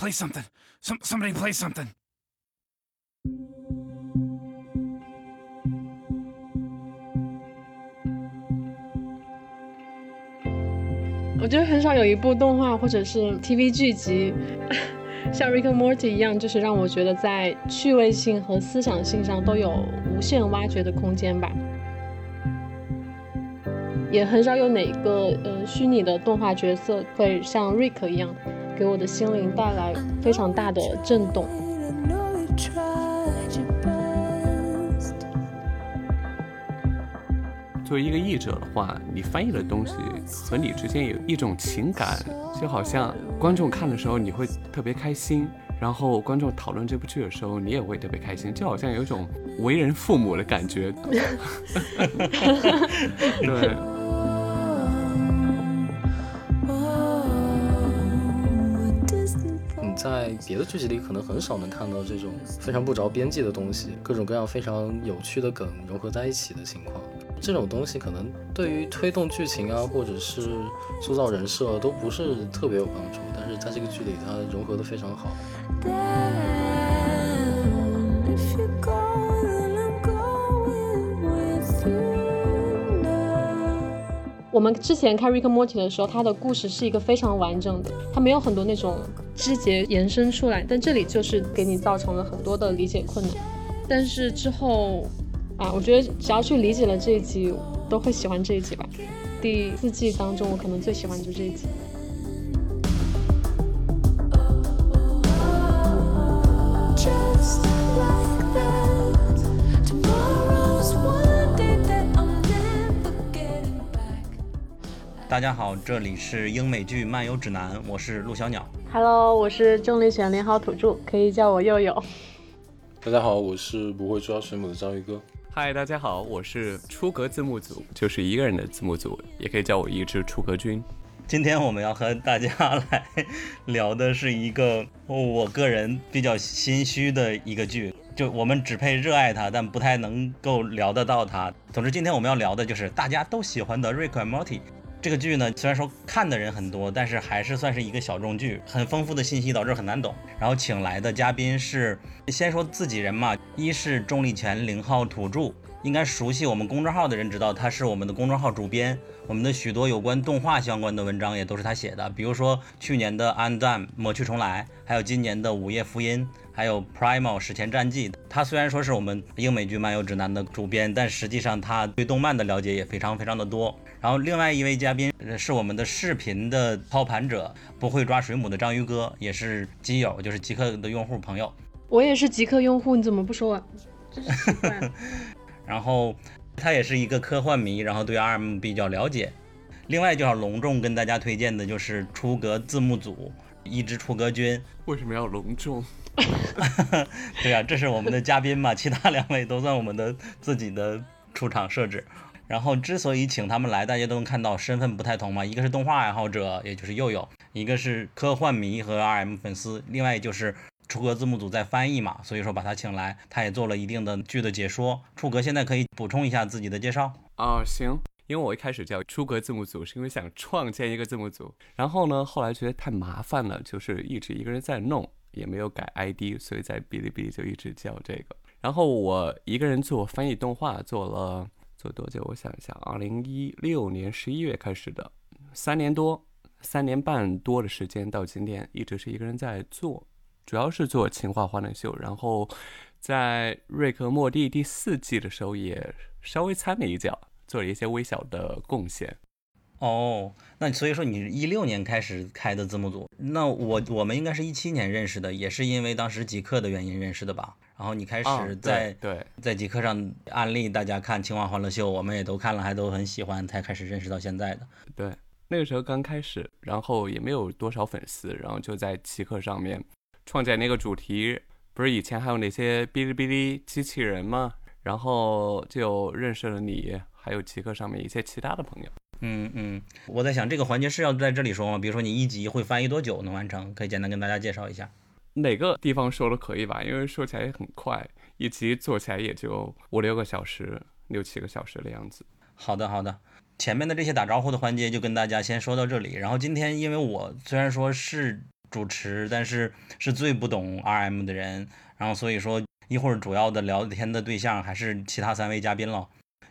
play something. Some somebody play something. 我觉得很少有一部动画或者是 TV 剧集，像 Rick and Morty 一样，就是让我觉得在趣味性和思想性上都有无限挖掘的空间吧。也很少有哪个呃虚拟的动画角色会像 Rick 一样，给我的心灵带来非常大的震动。作为一个译者的话，你翻译的东西和你之间有一种情感，就好像观众看的时候你会特别开心，然后观众讨论这部剧的时候你也会特别开心，就好像有一种为人父母的感觉。对。别的剧集里可能很少能看到这种非常不着边际的东西，各种各样非常有趣的梗融合在一起的情况。这种东西可能对于推动剧情啊，或者是塑造人设都不是特别有帮助，但是在这个剧里它融合的非常好。我们之前看《Rick Morty》的时候，它的故事是一个非常完整的，它没有很多那种枝节延伸出来，但这里就是给你造成了很多的理解困难。但是之后。啊，我觉得只要去理解了这一集，都会喜欢这一集吧。第四季当中，我可能最喜欢的就这一集。大家好，这里是英美剧漫游指南，我是陆小鸟。Hello，我是重力选连好土著，可以叫我佑佑。大家好，我是不会抓水母的章鱼哥。嗨，大家好，我是出格字幕组，就是一个人的字幕组，也可以叫我一只出格君。今天我们要和大家来聊的是一个我个人比较心虚的一个剧，就我们只配热爱它，但不太能够聊得到它。总之，今天我们要聊的就是大家都喜欢的《瑞克和莫蒂》。这个剧呢，虽然说看的人很多，但是还是算是一个小众剧，很丰富的信息导致很难懂。然后请来的嘉宾是，先说自己人嘛，一是重力泉零号土著，应该熟悉我们公众号的人知道他是我们的公众号主编，我们的许多有关动画相关的文章也都是他写的，比如说去年的《安 m 抹去重来》，还有今年的《午夜福音》。还有 Primal 史前战记，他虽然说是我们英美剧漫游指南的主编，但实际上他对动漫的了解也非常非常的多。然后另外一位嘉宾是我们的视频的操盘者，不会抓水母的章鱼哥，也是基友，就是极客的用户朋友。我也是极客用户，你怎么不说？真是奇怪。然后他也是一个科幻迷，然后对 RM 比较了解。另外就要隆重跟大家推荐的就是出格字幕组，一支出格君。为什么要隆重？对啊，这是我们的嘉宾嘛，其他两位都算我们的自己的出场设置。然后之所以请他们来，大家都能看到身份不太同嘛，一个是动画爱好者，也就是佑佑；一个是科幻迷和 RM 粉丝，另外就是出格字幕组在翻译嘛，所以说把他请来，他也做了一定的剧的解说。出格现在可以补充一下自己的介绍啊，行，因为我一开始叫出格字幕组，是因为想创建一个字幕组，然后呢，后来觉得太麻烦了，就是一直一个人在弄。也没有改 ID，所以在哔哩哔哩就一直叫这个。然后我一个人做翻译动画，做了做多久？我想一下，二零一六年十一月开始的，三年多，三年半多的时间，到今天一直是一个人在做，主要是做情话花灯秀。然后在瑞克莫蒂第四季的时候，也稍微参了一脚，做了一些微小的贡献。哦，那所以说你一六年开始开的字幕组，那我我们应该是一七年认识的，也是因为当时极客的原因认识的吧？然后你开始在对在极客上安利大家看《青蛙欢乐秀》，我们也都看了，还都很喜欢，才开始认识到现在的。对，那个时候刚开始，然后也没有多少粉丝，然后就在极客上面创建那个主题，不是以前还有那些哔哩哔哩机器人吗？然后就认识了你，还有极客上面一些其他的朋友。嗯嗯，我在想这个环节是要在这里说吗？比如说你一集会翻译多久能完成？可以简单跟大家介绍一下。哪个地方说的可以吧？因为说起来也很快，一集做起来也就五六个小时、六七个小时的样子。好的好的，前面的这些打招呼的环节就跟大家先说到这里。然后今天因为我虽然说是主持，但是是最不懂 RM 的人。然后所以说一会儿主要的聊天的对象还是其他三位嘉宾了。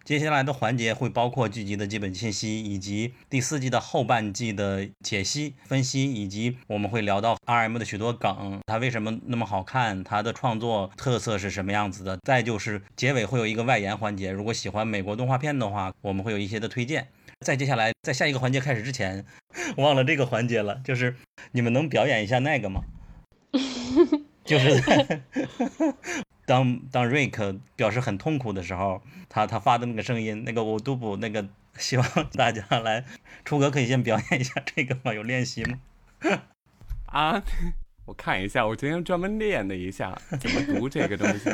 接下来的环节会包括剧集的基本信息，以及第四季的后半季的解析、分析，以及我们会聊到 R.M 的许多梗，它为什么那么好看，它的创作特色是什么样子的。再就是结尾会有一个外延环节，如果喜欢美国动画片的话，我们会有一些的推荐。在接下来，在下一个环节开始之前，忘了这个环节了，就是你们能表演一下那个吗？就是在 当当瑞克表示很痛苦的时候，他他发的那个声音，那个我都不那个，希望 大家来，初哥可以先表演一下这个吗？有练习吗？啊，我看一下，我今天专门练了一下怎么读这个东西。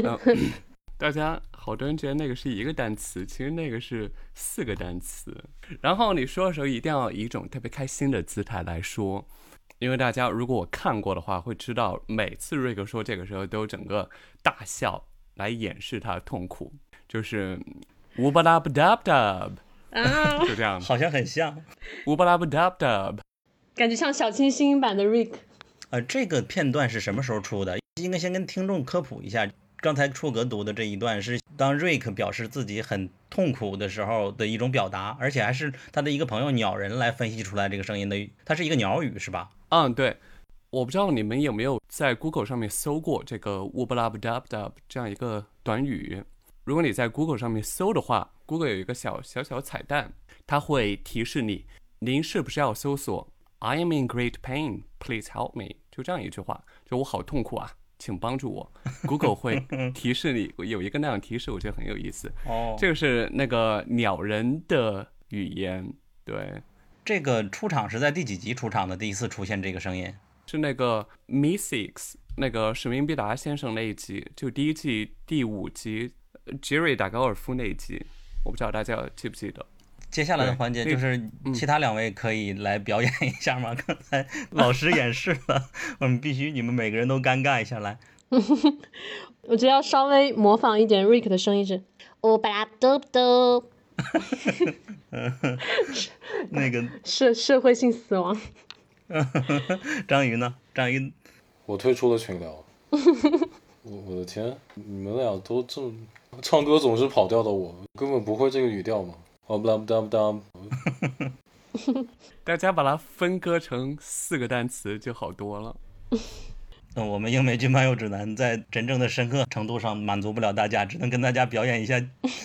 大家好多人觉得那个是一个单词，其实那个是四个单词。然后你说的时候一定要以一种特别开心的姿态来说。因为大家如果我看过的话，会知道每次瑞克说这个时候都整个大笑来掩饰他的痛苦，就是乌巴拉布达布达，啊，就这样，好像很像。乌巴拉布达布达。感觉像小清新版的 Rick。呃，这个片段是什么时候出的？应该先跟听众科普一下。刚才出格读的这一段是当瑞克表示自己很痛苦的时候的一种表达，而且还是他的一个朋友鸟人来分析出来这个声音的，它是一个鸟语是吧？嗯，对，我不知道你们有没有在 Google 上面搜过这个 w u b l a b d u b d u b 这样一个短语。如果你在 Google 上面搜的话，Google 有一个小小小彩蛋，它会提示你，您是不是要搜索 "I am in great pain, please help me"，就这样一句话，就我好痛苦啊，请帮助我。Google 会 提示你，有一个那样提示，我觉得很有意思。哦，这个是那个鸟人的语言，对。这个出场是在第几集出场的？第一次出现这个声音是那个 Missix 那个史明必达先生那一集，就第一季第五集，Jerry 打高尔夫那一集，我不知道大家记不记得。接下来的环节就是其他两位可以来表演一下吗？刚才老师演示了，我们必须你们每个人都尴尬一下来。我觉得要稍微模仿一点 Rick 的声音是，哦巴拉嘟嘟。那个社社会性死亡。章鱼呢？章鱼，我退出了群聊。我我的天，你们俩都这么唱歌总是跑调的，我根本不会这个语调嘛。哦不啦不哒不哒。大家把它分割成四个单词就好多了。那我们英美剧漫游指南在真正的深刻程度上满足不了大家，只能跟大家表演一下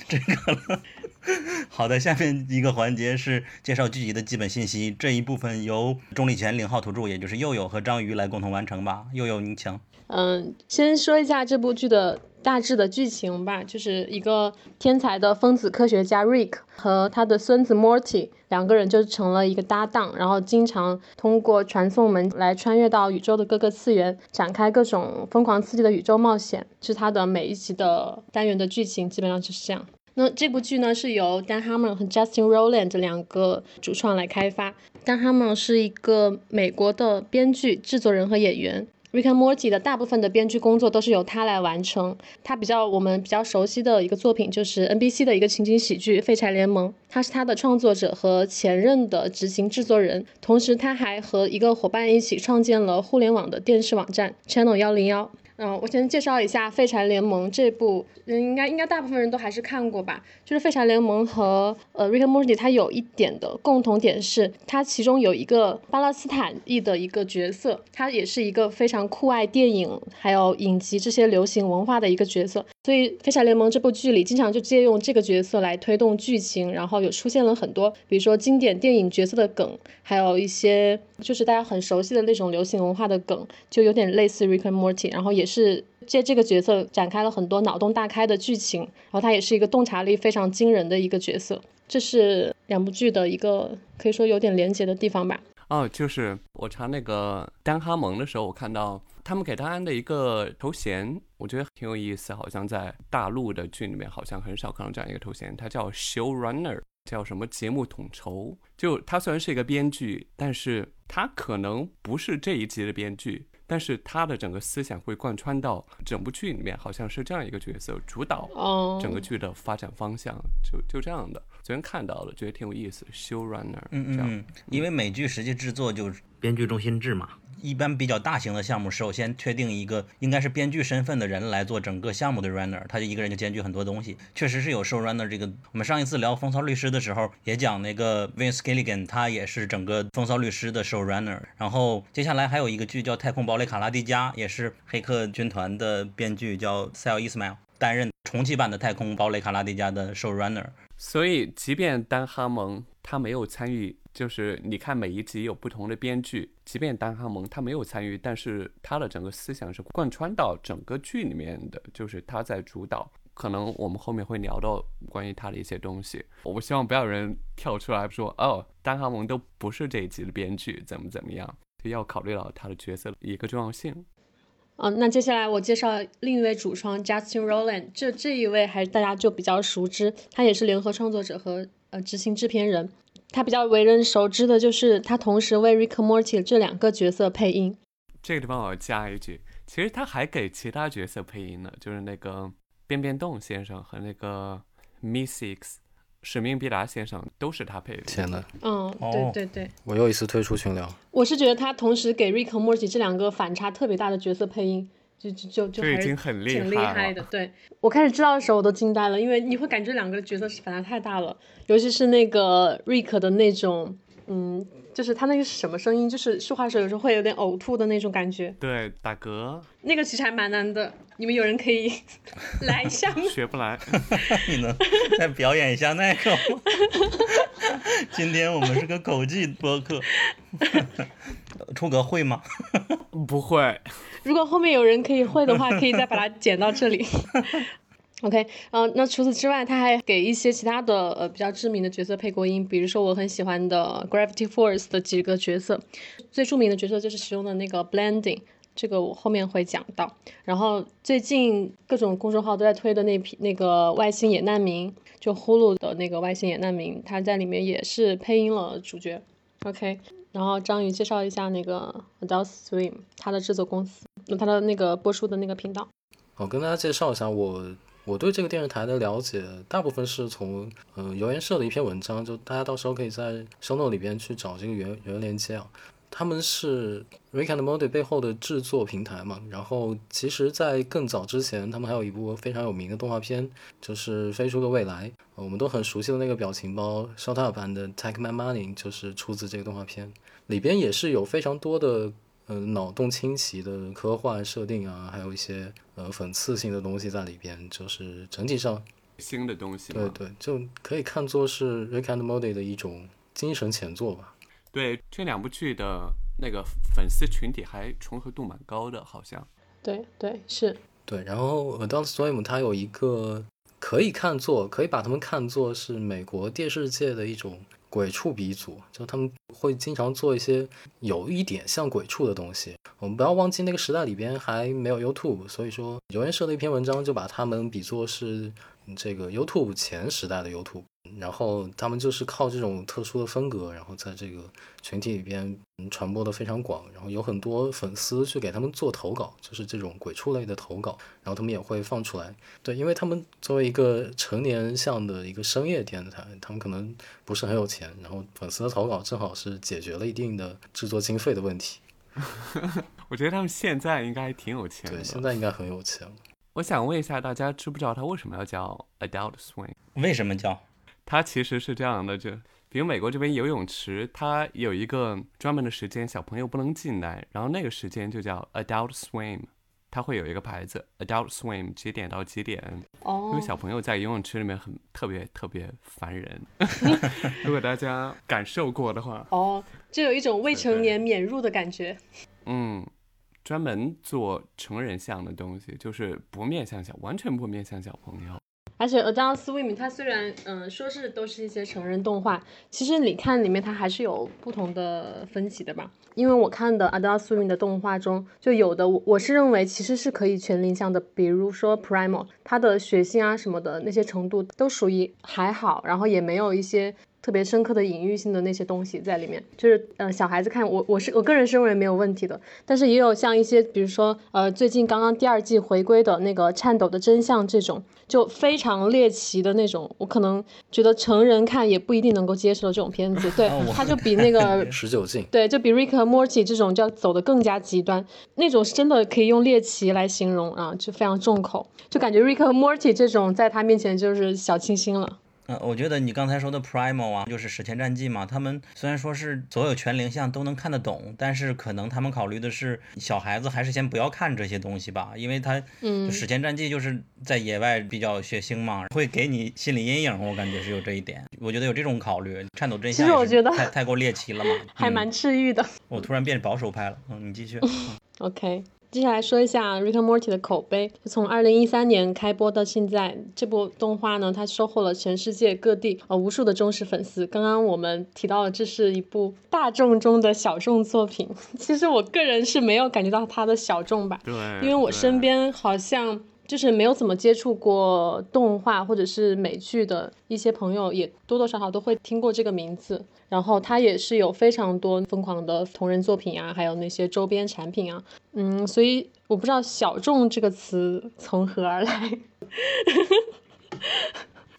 这个了。好的，下面一个环节是介绍剧集的基本信息，这一部分由钟立权领号土著，也就是佑佑和章鱼来共同完成吧。佑佑，您请。嗯，先说一下这部剧的大致的剧情吧，就是一个天才的疯子科学家 Rick 和他的孙子 Morty 两个人就成了一个搭档，然后经常通过传送门来穿越到宇宙的各个次元，展开各种疯狂刺激的宇宙冒险。是他的每一集的单元的剧情基本上就是这样。那这部剧呢，是由 Dan Harmon 和 Justin Roiland 这两个主创来开发。Dan Harmon 是一个美国的编剧、制作人和演员。Rick and Morty 的大部分的编剧工作都是由他来完成。他比较我们比较熟悉的一个作品就是 NBC 的一个情景喜剧《废柴联盟》，他是他的创作者和前任的执行制作人。同时，他还和一个伙伴一起创建了互联网的电视网站 Channel 幺零幺。嗯，我先介绍一下《废柴联盟》这部，嗯，应该应该大部分人都还是看过吧。就是《废柴联盟》和呃《Rick and Morty》，它有一点的共同点是，它其中有一个巴勒斯坦裔的一个角色，他也是一个非常酷爱电影还有影集这些流行文化的一个角色。所以《废柴联盟》这部剧里，经常就借用这个角色来推动剧情，然后有出现了很多，比如说经典电影角色的梗，还有一些就是大家很熟悉的那种流行文化的梗，就有点类似《Rick and Morty》，然后也是借这个角色展开了很多脑洞大开的剧情，然后他也是一个洞察力非常惊人的一个角色，这是两部剧的一个可以说有点连结的地方吧。哦，就是我查那个丹哈蒙的时候，我看到他们给他安的一个头衔，我觉得挺有意思，好像在大陆的剧里面好像很少看到这样一个头衔，他叫 showrunner，叫什么节目统筹。就他虽然是一个编剧，但是他可能不是这一集的编剧。但是他的整个思想会贯穿到整部剧里面，好像是这样一个角色主导整个剧的发展方向，就就这样的。昨天看到了，觉得挺有意思。Showrunner，嗯嗯，因为美剧实际制作就编剧中心制嘛。一般比较大型的项目，首先确定一个应该是编剧身份的人来做整个项目的 runner，他就一个人就兼具很多东西。确实是有 show runner 这个。我们上一次聊《风骚律师》的时候也讲那个 Vince Gilligan，他也是整个《风骚律师》的 show runner。然后接下来还有一个剧叫《太空堡垒卡拉迪加》，也是《黑客军团》的编剧叫 Sal Ismail 担任重启版的《太空堡垒卡拉迪加》的 show runner。所以，即便丹哈蒙他没有参与，就是你看每一集有不同的编剧，即便丹哈蒙他没有参与，但是他的整个思想是贯穿到整个剧里面的，就是他在主导。可能我们后面会聊到关于他的一些东西。我希望不要有人跳出来说，哦，丹哈蒙都不是这一集的编剧，怎么怎么样，就要考虑到他的角色一个重要性。嗯，那接下来我介绍另一位主创 Justin Roland，这这一位还大家就比较熟知，他也是联合创作者和呃执行制片人。他比较为人熟知的就是他同时为 Rick Morty 这两个角色配音。这个地方我要加一句，其实他还给其他角色配音呢，就是那个变变动先生和那个 Miss X。使命必达先生都是他配的。天呐，嗯，对对对，我又一次退出群聊。我是觉得他同时给 Rick 和 Morty 这两个反差特别大的角色配音，就就就就已经很厉害挺厉害的。对我开始知道的时候我都惊呆了，因为你会感觉两个角色反差太大了，尤其是那个 Rick 的那种，嗯。就是他那个是什么声音？就是说话的时候有时候会有点呕吐的那种感觉。对，打嗝。那个其实还蛮难的，你们有人可以 来一下吗？学不来。你能再表演一下那个吗？今天我们是个口技播客。出格会吗？不会。如果后面有人可以会的话，可以再把它剪到这里。OK，嗯，那除此之外，他还给一些其他的呃比较知名的角色配过音，比如说我很喜欢的 Gravity Force 的几个角色，最著名的角色就是使用的那个 Blending，这个我后面会讲到。然后最近各种公众号都在推的那批那个外星野难民，就 Hulu 的那个外星野难民，他在里面也是配音了主角。OK，然后章鱼介绍一下那个 Adult Swim，他的制作公司，那他的那个播出的那个频道。我跟大家介绍一下我。我对这个电视台的了解，大部分是从呃游研社的一篇文章，就大家到时候可以在 s h o n o 里边去找这个原原链接啊。他们是 Rick and Morty 背后的制作平台嘛，然后其实，在更早之前，他们还有一部非常有名的动画片，就是《飞出个未来》，我们都很熟悉的那个表情包 Shut Up and Take My Money，就是出自这个动画片，里边也是有非常多的。嗯，脑洞清奇的科幻设定啊，还有一些呃讽刺性的东西在里边，就是整体上新的东西。对对，就可以看作是 Rick and Morty 的一种精神前作吧。对，这两部剧的那个粉丝群体还重合度蛮高的，好像。对对是。对，然后 Adult Swim 它有一个可以看作，可以把他们看作是美国电视界的一种。鬼畜鼻祖，就他们会经常做一些有一点像鬼畜的东西。我们不要忘记那个时代里边还没有 YouTube，所以说有人社的一篇文章就把他们比作是这个 YouTube 前时代的 YouTube。然后他们就是靠这种特殊的风格，然后在这个群体里边传播的非常广，然后有很多粉丝去给他们做投稿，就是这种鬼畜类的投稿，然后他们也会放出来。对，因为他们作为一个成年向的一个深夜电台，他们可能不是很有钱，然后粉丝的投稿正好是解决了一定的制作经费的问题。我觉得他们现在应该挺有钱的。对，现在应该很有钱。我想问一下大家，知不知道他为什么要叫 Adult Swing？为什么叫？它其实是这样的，就比如美国这边游泳池，它有一个专门的时间，小朋友不能进来，然后那个时间就叫 Adult Swim，它会有一个牌子 Adult Swim 几点到几点。哦。因为小朋友在游泳池里面很特别特别烦人。如果大家感受过的话。哦，就有一种未成年免入的感觉。嗯，专门做成人向的东西，就是不面向小，完全不面向小朋友。而且《Adult Swim》它虽然嗯说是都是一些成人动画，其实你看里面它还是有不同的分歧的吧？因为我看的《Adult Swim》的动画中，就有的我我是认为其实是可以全龄向的，比如说《Primal》，它的血腥啊什么的那些程度都属于还好，然后也没有一些。特别深刻的隐喻性的那些东西在里面，就是呃小孩子看我我是我个人是认为没有问题的，但是也有像一些比如说呃最近刚刚第二季回归的那个颤抖的真相这种就非常猎奇的那种，我可能觉得成人看也不一定能够接受这种片子，对哦我，它就比那个 十九禁。对，就比 Rick 和 Morty 这种就要走的更加极端，那种是真的可以用猎奇来形容啊，就非常重口，就感觉 Rick 和 Morty 这种在他面前就是小清新了。嗯，我觉得你刚才说的 Primal 啊，就是史前战记嘛，他们虽然说是所有全龄向都能看得懂，但是可能他们考虑的是小孩子还是先不要看这些东西吧，因为他嗯史前战记就是在野外比较血腥嘛，会给你心理阴影，我感觉是有这一点，我觉得有这种考虑。颤抖真相也是实我觉得太太过猎奇了嘛，嗯还蛮治愈的。我突然变保守派了，嗯，你继续。OK，接下来说一下《Rick and Morty》的口碑。从二零一三年开播到现在，这部动画呢，它收获了全世界各地呃无数的忠实粉丝。刚刚我们提到了，这是一部大众中的小众作品。其实我个人是没有感觉到它的小众吧，对，因为我身边好像就是没有怎么接触过动画或者是美剧的一些朋友，也多多少少都会听过这个名字。然后它也是有非常多疯狂的同人作品啊，还有那些周边产品啊，嗯，所以我不知道“小众”这个词从何而来。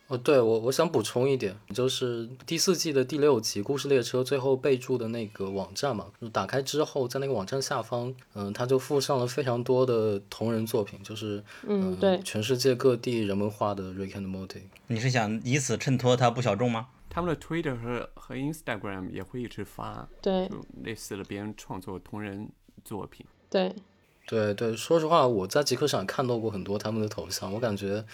哦，对我我想补充一点，就是第四季的第六集《故事列车》最后备注的那个网站嘛，打开之后，在那个网站下方，嗯、它就附上了非常多的同人作品，就是嗯对全世界各地人们画的 Rick and Morty。你是想以此衬托它不小众吗？他们的 Twitter 和和 Instagram 也会一直发，对类似的别人创作同人作品。对，对对，说实话，我在极客上看到过很多他们的头像，我感觉，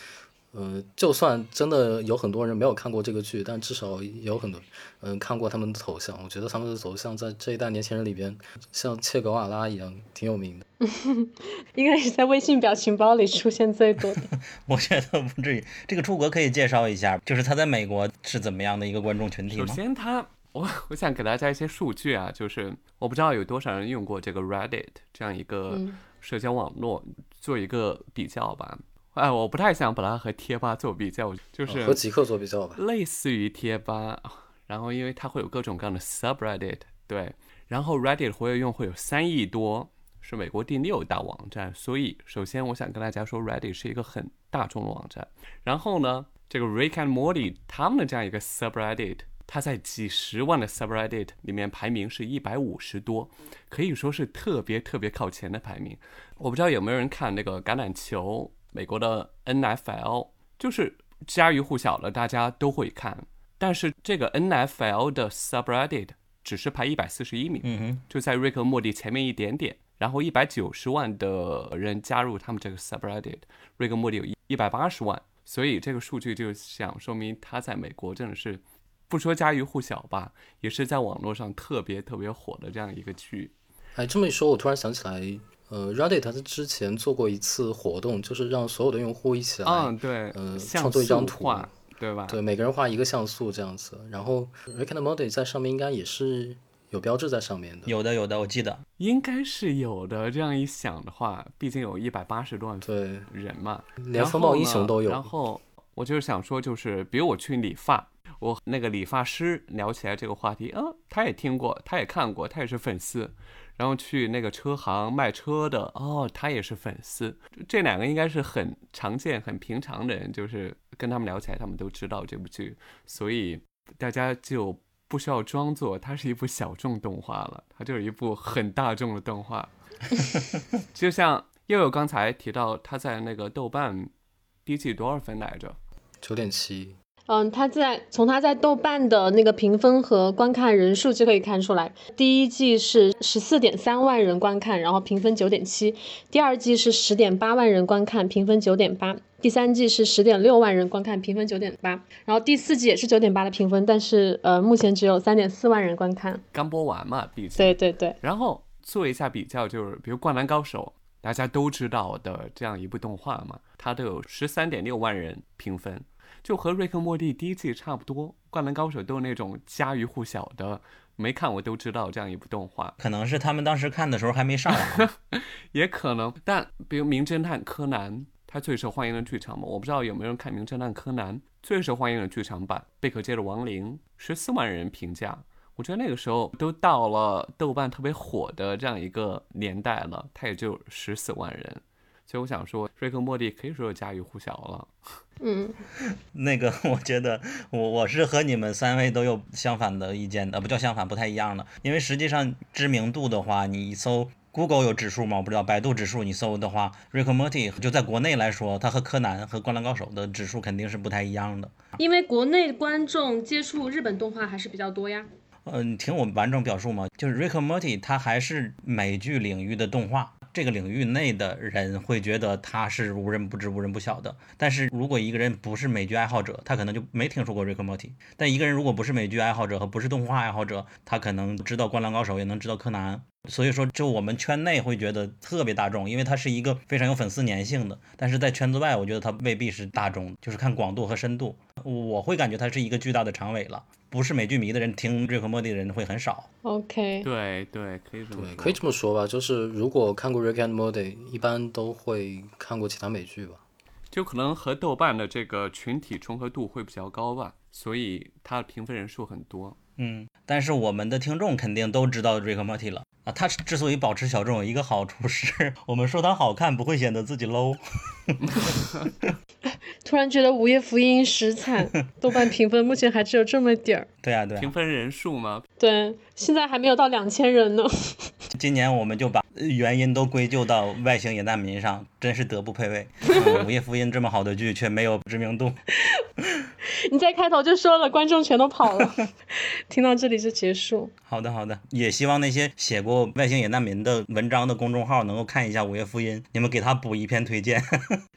呃，就算真的有很多人没有看过这个剧，但至少也有很多嗯、看过他们的头像。我觉得他们的头像在这一代年轻人里边，像切格瓦拉一样挺有名的。应该是在微信表情包里出现最多的。我觉得不至于。这个出国可以介绍一下，就是他在美国是怎么样的一个观众群体首？先他，我我想给大家一些数据啊，就是我不知道有多少人用过这个 Reddit 这样一个嗯社交网络，做一个比较吧。哎，我不太想把它和贴吧做比较，就是哦和极客做比较吧。类似于贴吧，然后因为它会有各种各样的 subreddit，对，然后 Reddit 活跃用户有三亿多，是美国第六大网站，所以首先我想跟大家说，Reddit 是一个很大众的网站。然后呢，这个 Rick and Morty 他们的这样一个 subreddit，它在几十万的 subreddit 里面排名是一百五十多，可以说是特别特别靠前的排名。我不知道有没有人看那个橄榄球，美国的 NFL，就是家喻户晓了，大家都会看。但是这个 NFL 的 subreddit 只是排一百四十一名，嗯哼，就在瑞克和莫蒂前面一点点。然后一百九十万的人加入他们这个 subreddit，瑞克莫蒂有一一百八十万，所以这个数据就想说明他在美国真的是不说家喻户晓吧，也是在网络上特别特别火的这样一个剧。哎，这么一说，我突然想起来，呃，Reddit 它之前做过一次活动，就是让所有的用户一起来，嗯，对，呃创作一张图画，对吧？对，每个人画一个像素这样子。然后 Rick and Morty 在上面应该也是有标志在上面的。有的有的，我记得。应该是有的。这样一想的话，毕竟有一百八十多万对，人嘛，连风暴英雄都有。然后我就是想说，就是比如我去理发，我那个理发师聊起来这个话题，啊，他也听过，他也看过，他也是粉丝。然后去那个车行卖车的，哦，他也是粉丝。这两个应该是很常见、很平常的人，就是跟他们聊起来，他们都知道这部剧，所以大家就不需要装作它是一部小众动画了，它就是一部很大众的动画。就像悠悠刚才提到，他在那个豆瓣第一季多少分来着？九点七，嗯，他在从他在豆瓣的那个评分和观看人数就可以看出来，第一季是十四点三万人观看，然后评分九点七；第二季是十点八万人观看，评分九点八；第三季是十点六万人观看，评分九点八；然后第四季也是九点八的评分，但是呃，目前只有三点四万人观看。刚播完嘛，毕竟。对对对，然后做一下比较，就是比如《灌篮高手》，大家都知道的这样一部动画嘛，它都有十三点六万人评分，就和《瑞克莫蒂》第一季差不多。《灌篮高手》都是那种家喻户晓的，没看我都知道这样一部动画，可能是他们当时看的时候还没上网。也可能。但比如《名侦探柯南》，它最受欢迎的剧场嘛，我不知道有没有人看《名侦探柯南》最受欢迎的剧场版《贝壳街的亡灵》，十四万人评价。我觉得那个时候都到了豆瓣特别火的这样一个年代了，它也就十四万人，所以我想说，瑞克莫蒂可以说家喻户晓了。嗯，那个，我觉得我我是和你们三位都有相反的意见的，不叫相反，不太一样的。因为实际上知名度的话，你一搜 Google 有指数吗？我不知道，百度指数你搜的话，瑞克莫蒂就在国内来说，它和柯南和灌篮高手的指数肯定是不太一样的。因为国内观众接触日本动画还是比较多呀。嗯，你听我完整表述嘛，就是 Rick and Morty，它还是美剧领域的动画，这个领域内的人会觉得他是无人不知、无人不晓的。但是如果一个人不是美剧爱好者，他可能就没听说过 Rick Morty。但一个人如果不是美剧爱好者和不是动画爱好者，他可能知道《灌篮高手》，也能知道柯南。所以说，就我们圈内会觉得特别大众，因为它是一个非常有粉丝粘性的。但是在圈子外，我觉得它未必是大众，就是看广度和深度。我会感觉它是一个巨大的长尾了。不是美剧迷的人听瑞克莫蒂的人会很少。OK，对对，可以这么对，说。可以这么说吧，就是如果看过 Rick and Morty，一般都会看过其他美剧吧。就可能和豆瓣的这个群体重合度会比较高吧，所以它的评分人数很多。嗯，但是我们的听众肯定都知道瑞克莫蒂了啊。他之所以保持小众，有一个好处是我们说他好看，不会显得自己 low。突然觉得《午夜福音》实惨，豆瓣评分目前还只有这么点儿。对啊，对啊评。分人数吗？对，现在还没有到两千人呢。今年我们就把原因都归咎到外星野难民上，真是德不配位。嗯午夜福音这么好的剧却没有知名度。你在开头就说了，观众全都跑了。听到这里就结束。好的，好的，也希望那些写过外星野难民的文章的公众号能够看一下《午夜福音》，你们给他补一篇推荐，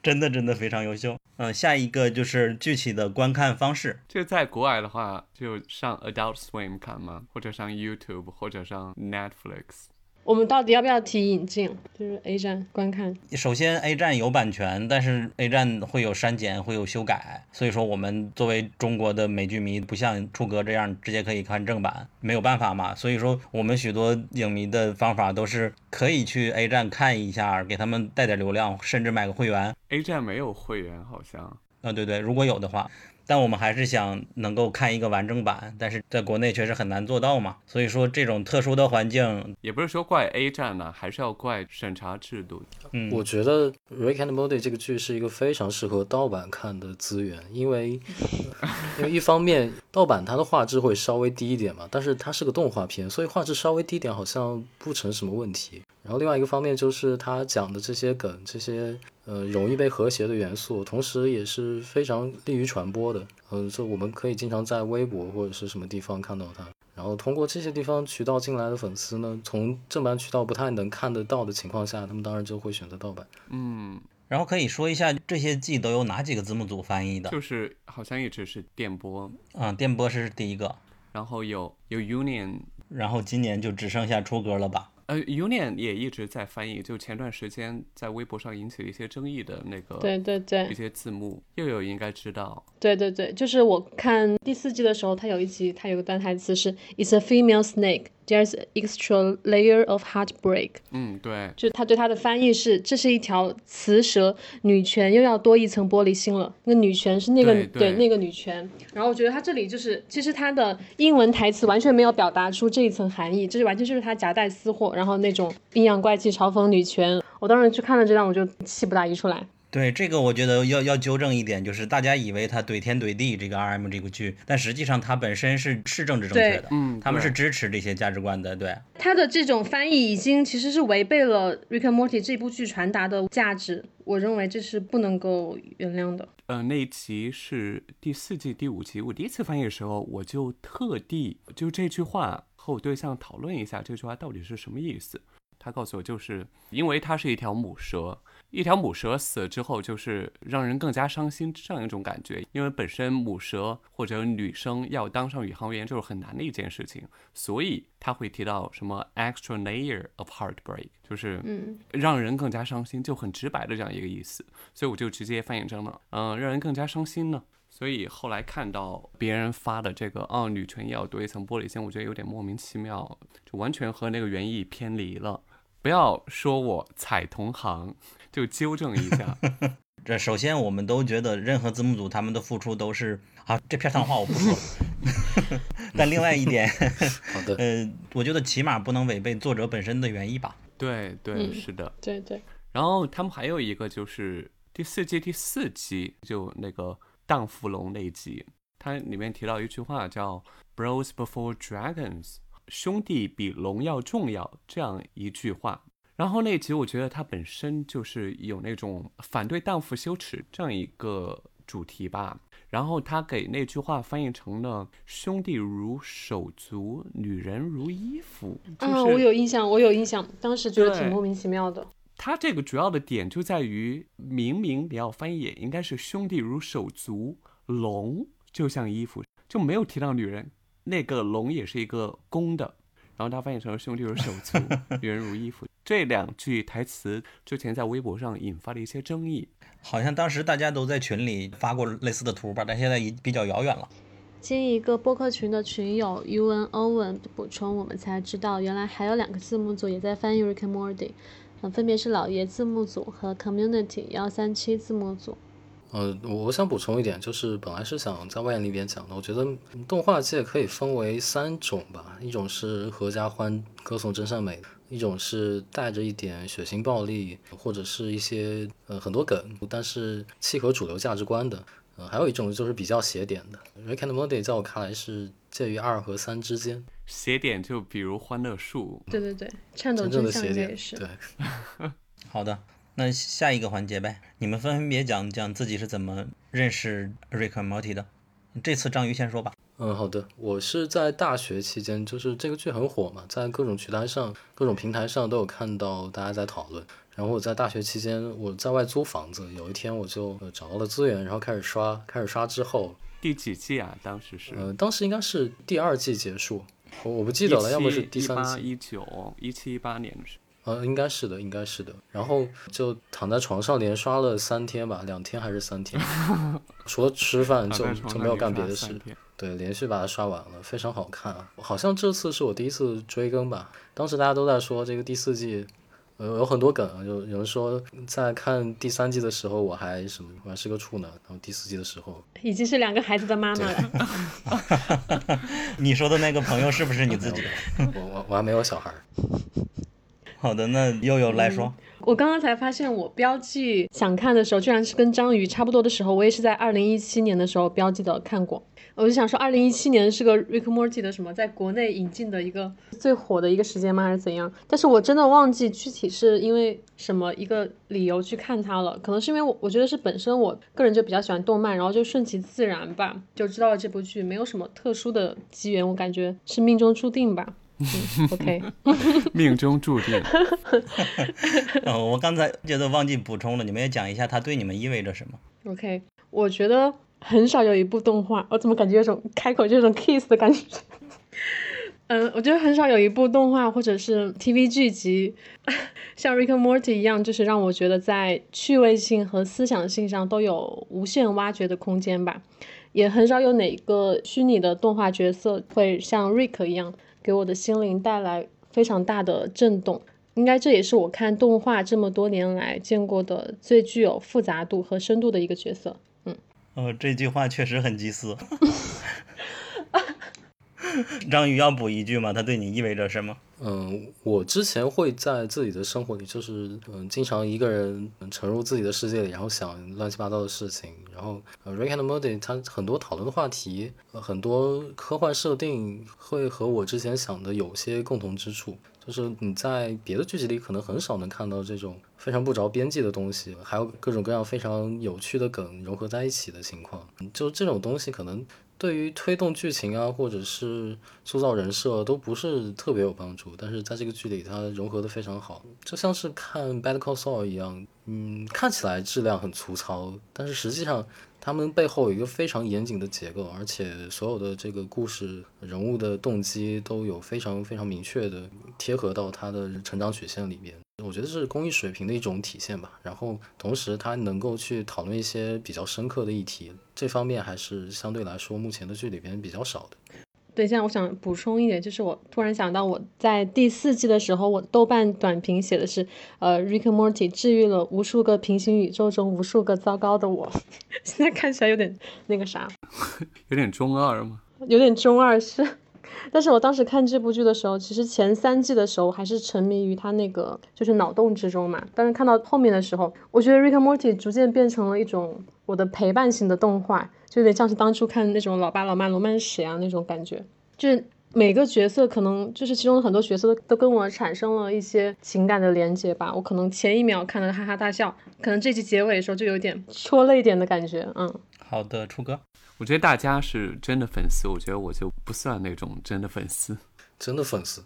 真的真的非常优秀。嗯、下一个就是具体的观看方式。就在国外的话，就上 Adult Swim 看吗？或者上 YouTube，或者上 Netflix。我们到底要不要提引进？就是 A 站观看。首先，A 站有版权，但是 A 站会有删减，会有修改，所以说我们作为中国的美剧迷，不像出格这样直接可以看正版，没有办法嘛。所以说，我们许多影迷的方法都是可以去 A 站看一下，给他们带点流量，甚至买个会员。A 站没有会员，好像。啊，对对，如果有的话，但我们还是想能够看一个完整版，但是在国内确实很难做到嘛。所以说，这种特殊的环境，也不是说怪 A 站呢，还是要怪审查制度。嗯，我觉得《Rick and Morty》这个剧是一个非常适合盗版看的资源，因为 因为一方面盗版它的画质会稍微低一点嘛，但是它是个动画片，所以画质稍微低点好像不成什么问题。然后另外一个方面就是他讲的这些梗，这些呃容易被和谐的元素，同时也是非常利于传播的。嗯、就我们可以经常在微博或者是什么地方看到他。然后通过这些地方渠道进来的粉丝呢，从正版渠道不太能看得到的情况下，他们当然就会选择盗版。嗯，然后可以说一下这些季都有哪几个字幕组翻译的？就是好像一直是电波，嗯，电波是第一个，然后有有 Union，然后今年就只剩下出歌了吧？呃，Union 也一直在翻译，就前段时间在微博上引起了一些争议的那个对对对一些字幕，又有应该知道，对对对，就是我看第四季的时候，它有一集，它有个段台词是 "It's a female snake, there's extra layer of heartbreak"，嗯，对，就他对他的翻译是这是一条雌蛇，女权又要多一层玻璃心了。那个女权是那个对对那个女权，然后我觉得他这里就是其实他的英文台词完全没有表达出这一层含义，这就完全就是他夹带私货，然后那种阴阳怪气嘲讽女权。我当时去看了这段，我就气不打一处来。对这个，我觉得要要纠正一点，就是大家以为他怼天怼地这个 R M 这个剧，但实际上他本身是是政治正确的，嗯他们是支持这些价值观的，对。他的这种翻译已经其实是违背了《Rick and Morty》这部剧传达的价值，我认为这是不能够原谅的。呃，那一集是第四季第五集，我第一次翻译的时候，我就特地就这句话和我对象讨论一下这句话到底是什么意思。他告诉我，就是因为它是一条母蛇，一条母蛇死了之后，就是让人更加伤心这样一种感觉。因为本身母蛇或者女生要当上宇航员就是很难的一件事情，所以他会提到什么 extra layer of heartbreak，就是嗯，让人更加伤心，就很直白的这样一个意思。所以我就直接翻译成了，嗯、让人更加伤心呢。所以后来看到别人发的这个，哦，女权也要多一层玻璃心，我觉得有点莫名其妙，就完全和那个原意偏离了。不要说我踩同行，就纠正一下。这首先我们都觉得任何字幕组他们的付出都是啊，这片儿脏话我不说了。但另外一点，好的，呃，我觉得起码不能违背作者本身的原意吧。对对，嗯是的。对对，然后他们还有一个就是第四季第四集，就那个荡妇龙那一集，它里面提到一句话叫 “Bros before dragons”，兄弟比龙要重要这样一句话。然后那一集我觉得它本身就是有那种反对荡妇羞耻这样一个主题吧。然后他给那句话翻译成了“兄弟如手足，女人如衣服”，就是、啊，我有印象，我有印象，当时觉得挺莫名其妙的。它这个主要的点就在于，明明你要翻译也应该是兄弟如手足，龙就像衣服，就没有提到女人。那个龙也是一个公的，然后它翻译成了兄弟如手足，女人如衣服。这两句台词之前在微博上引发了一些争议。好像当时大家都在群里发过类似的图吧，但现在已比较遥远了。经一个播客群的群友 U N Owen 补充，我们才知道原来还有两个字幕组也在翻译 Rick and Morty，嗯，分别是老爷字幕组和 Community 幺三七字幕组。呃，我我想补充一点，就是本来是想在外延里边讲的，我觉得动画界可以分为三种吧，一种是合家欢歌颂真善美，一种是带着一点血腥暴力或者是一些呃很多梗，但是契合主流价值观的，呃，还有一种就是比较邪点的。Rick and Morty 在我看来是介于二和三之间，邪点就比如欢乐树，对对对，颤抖真正的邪点是。对。好的，那下一个环节呗，你们分别讲讲自己是怎么认识 Rick and Morty 的。这次章鱼先说吧。嗯，好的。我是在大学期间，就是这个剧很火嘛，在各种渠道上、各种平台上都有看到大家在讨论。然后我在大学期间，我在外租房子，有一天我就呃找到了资源，然后开始刷。开始刷之后，第几季啊？当时是呃，当时应该是第二季结束，我我不记得了，要么是第三季，一九一七一八年是。呃，应该是的，应该是的。然后就躺在床上连刷了三天吧，两天还是三天，除了吃饭就就没有干别的事。对，连续把它刷完了，非常好看啊！好像这次是我第一次追更吧。当时大家都在说这个第四季，呃，有很多梗啊，有有人说在看第三季的时候我还什么，我还是个处男，然后第四季的时候，已经是两个孩子的妈妈了。你说的那个朋友是不是你自己？我我我还没有小孩儿。好的，那悠悠来说。我刚刚才发现，我标记想看的时候，居然是跟章鱼差不多的时候。我也是在二零一七年的时候标记的看过。我就想说，二零一七年是个 Rick Morty 的什么，在国内引进的一个最火的一个时间吗？还是怎样？但是我真的忘记具体是因为什么一个理由去看它了。可能是因为我我觉得是本身我个人就比较喜欢动漫，然后就顺其自然吧，就知道了这部剧，没有什么特殊的机缘，我感觉是命中注定吧。嗯，OK，命中注定。哦，我刚才觉得忘记补充了，你们也讲一下它对你们意味着什么。OK，我觉得很少有一部动画，我怎么感觉有种开口就有种 kiss 的感觉？嗯，我觉得很少有一部动画或者是 TV 剧集，像 Rick and Morty 一样，就是让我觉得在趣味性和思想性上都有无限挖掘的空间吧。也很少有哪个虚拟的动画角色会像 Rick 一样，给我的心灵带来非常大的震动。应该这也是我看动画这么多年来见过的最具有复杂度和深度的一个角色。嗯呃，这句话确实很祭祀。章鱼要补一句吗？它对你意味着什么？嗯，我之前会在自己的生活里，就是嗯，经常一个人沉入自己的世界里，然后想乱七八糟的事情。然后呃，Rick and Morty 它很多讨论的话题，很多科幻设定会和我之前想的有些共同之处。就是你在别的剧集里可能很少能看到这种非常不着边际的东西，还有各种各样非常有趣的梗融合在一起的情况。就这种东西可能对于推动剧情啊，或者是塑造人设都不是特别有帮助，但是在这个剧里它融合的非常好，就像是看《Better Call Saul》一样，嗯，看起来质量很粗糙，但是实际上他们背后有一个非常严谨的结构，而且所有的这个故事人物的动机都有非常非常明确的贴合到他的成长曲线里面。我觉得是工艺水平的一种体现吧。然后同时它能够去讨论一些比较深刻的议题，这方面还是相对来说目前的剧里边比较少的。等一下，我想补充一点，就是我突然想到，我在第四季的时候，我豆瓣短评写的是，呃，Rick and Morty 治愈了无数个平行宇宙中无数个糟糕的我。现在看起来有点那个啥，有点中二吗？有点中二是。但是我当时看这部剧的时候，其实前三季的时候还是沉迷于他那个就是脑洞之中嘛。但是看到后面的时候，我觉得 Rick and Morty 逐渐变成了一种我的陪伴型的动画，就有点像是当初看那种《老爸老妈罗曼史》啊那种感觉。就是每个角色可能就是其中的很多角色都都跟我产生了一些情感的连接吧。我可能前一秒看了哈哈大笑，可能这集结尾的时候就有点戳泪点的感觉。嗯，好的，初哥，我觉得大家是真的粉丝，我觉得我就不算那种真的粉丝，真的粉丝，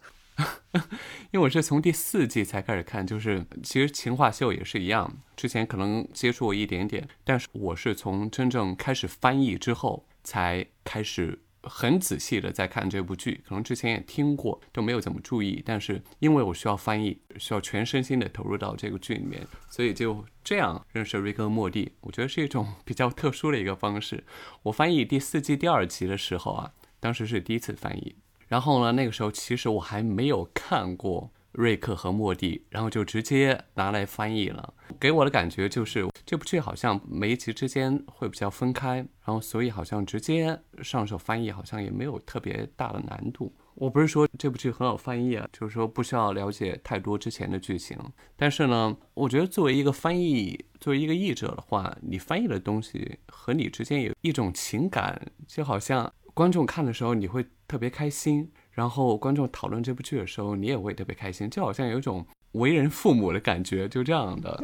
因为我是从第四季才开始看，就是其实情话秀也是一样，之前可能接触过一点点，但是我是从真正开始翻译之后才开始。很仔细的在看这部剧，可能之前也听过，都没有怎么注意。但是因为我需要翻译，需要全身心的投入到这个剧里面，所以就这样认识瑞克和莫蒂。我觉得是一种比较特殊的一个方式。我翻译第四季第二集的时候啊，当时是第一次翻译，然后呢，那个时候其实我还没有看过。瑞克和莫蒂，然后就直接拿来翻译了。给我的感觉就是这部剧好像每一集之间会比较分开，然后所以好像直接上手翻译好像也没有特别大的难度。我不是说这部剧很好翻译啊，就是说不需要了解太多之前的剧情。但是呢，我觉得作为一个翻译，作为一个译者的话，你翻译的东西和你之间有一种情感，就好像观众看的时候你会特别开心。然后观众讨论这部剧的时候，你也会特别开心，就好像有一种为人父母的感觉，就这样的。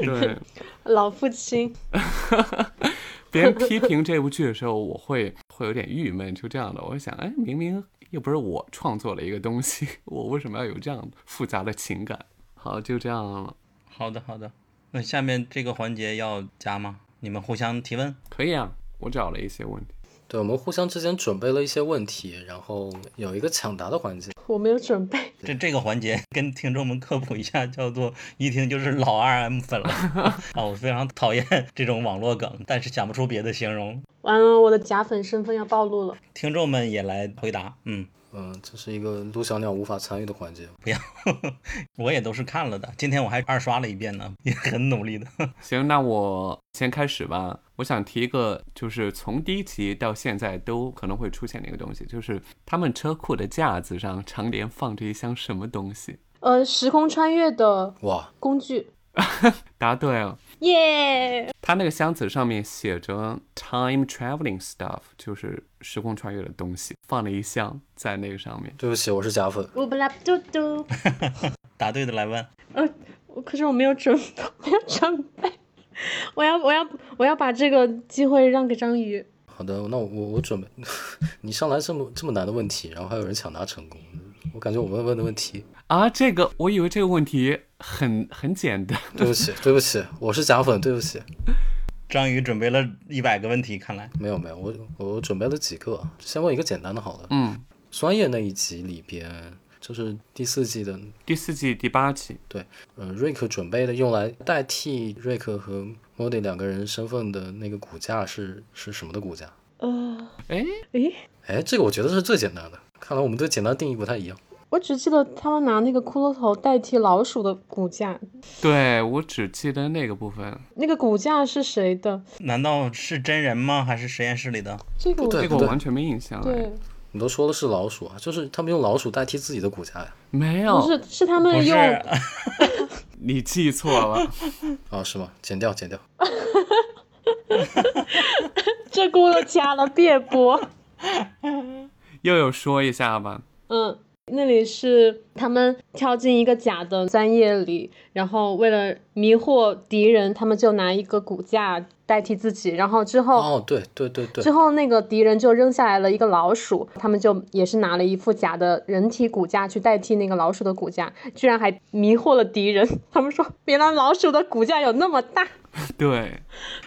对，老父亲。别人批评这部剧的时候，我会会有点郁闷，就这样的。我想，哎，明明又不是我创作了一个东西，我为什么要有这样复杂的情感？好，就这样了。好的，好的。那下面这个环节要加吗？你们互相提问？可以啊，我找了一些问题。对，我们互相之间准备了一些问题，然后有一个抢答的环节。我没有准备。这这个环节跟听众们科普一下，叫做一听就是老二 M 粉了 啊！我非常讨厌这种网络梗，但是想不出别的形容。完了，我的假粉身份要暴露了。听众们也来回答，嗯。嗯，这是一个陆小鸟无法参与的环节。不要，我也都是看了的。今天我还二刷了一遍呢，也很努力的。行，那我先开始吧。我想提一个，就是从第一集到现在都可能会出现的一个东西，就是他们车库的架子上常年放着一箱什么东西？呃，时空穿越的哇工具。答对了，耶！他那个箱子上面写着 “time traveling stuff”，就是时空穿越的东西，放了一箱在那个上面。对不起，我是假粉。乌布拉嘟嘟。答对的来问。呃，可是我没有准备，没有准备。我要，我要，我要把这个机会让给章鱼。好的，那我我我准备。你上来这么这么难的问题，然后还有人抢答成功，我感觉我问问的问题啊，这个我以为这个问题。很很简单，对不起，对不起，我是假粉，对不起。章鱼准备了一百个问题，看来没有没有，我我准备了几个，先问一个简单的，好了。嗯，专业那一集里边，就是第四季的第四季第八集，对，呃，瑞克准备的用来代替瑞克和莫迪两个人身份的那个骨架是是什么的骨架？呃，哎哎哎，这个我觉得是最简单的，看来我们对简单定义不太一样。我只记得他们拿那个骷髅头代替老鼠的骨架，对我只记得那个部分。那个骨架是谁的？难道是真人吗？还是实验室里的？这个这个我完全没印象。对，你都说的是老鼠啊，就是他们用老鼠代替自己的骨架呀？没有，不是，是他们用。你记错了。啊，是吗？剪掉，剪掉。这轱辘掐了别播。又有说一下吧。嗯。那里是他们跳进一个假的钻叶里，然后为了迷惑敌人，他们就拿一个骨架代替自己，然后之后哦，对对对对，之后那个敌人就扔下来了一个老鼠，他们就也是拿了一副假的人体骨架去代替那个老鼠的骨架，居然还迷惑了敌人。他们说，原来老鼠的骨架有那么大。对，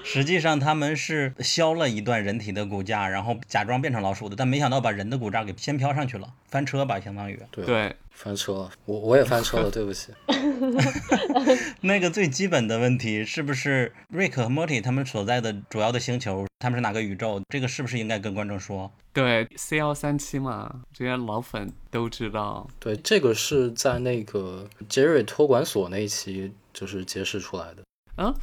实际上他们是削了一段人体的骨架，然后假装变成老鼠的，但没想到把人的骨架给先飘上去了，翻车吧，相当于。对对，翻车了，我我也翻车了，对不起。那个最基本的问题是不是瑞克和莫蒂他们所在的主要的星球，他们是哪个宇宙？这个是不是应该跟观众说？对，C 幺三七嘛，这些老粉都知道。对，这个是在那个杰瑞托管所那一期就是揭示出来的。啊，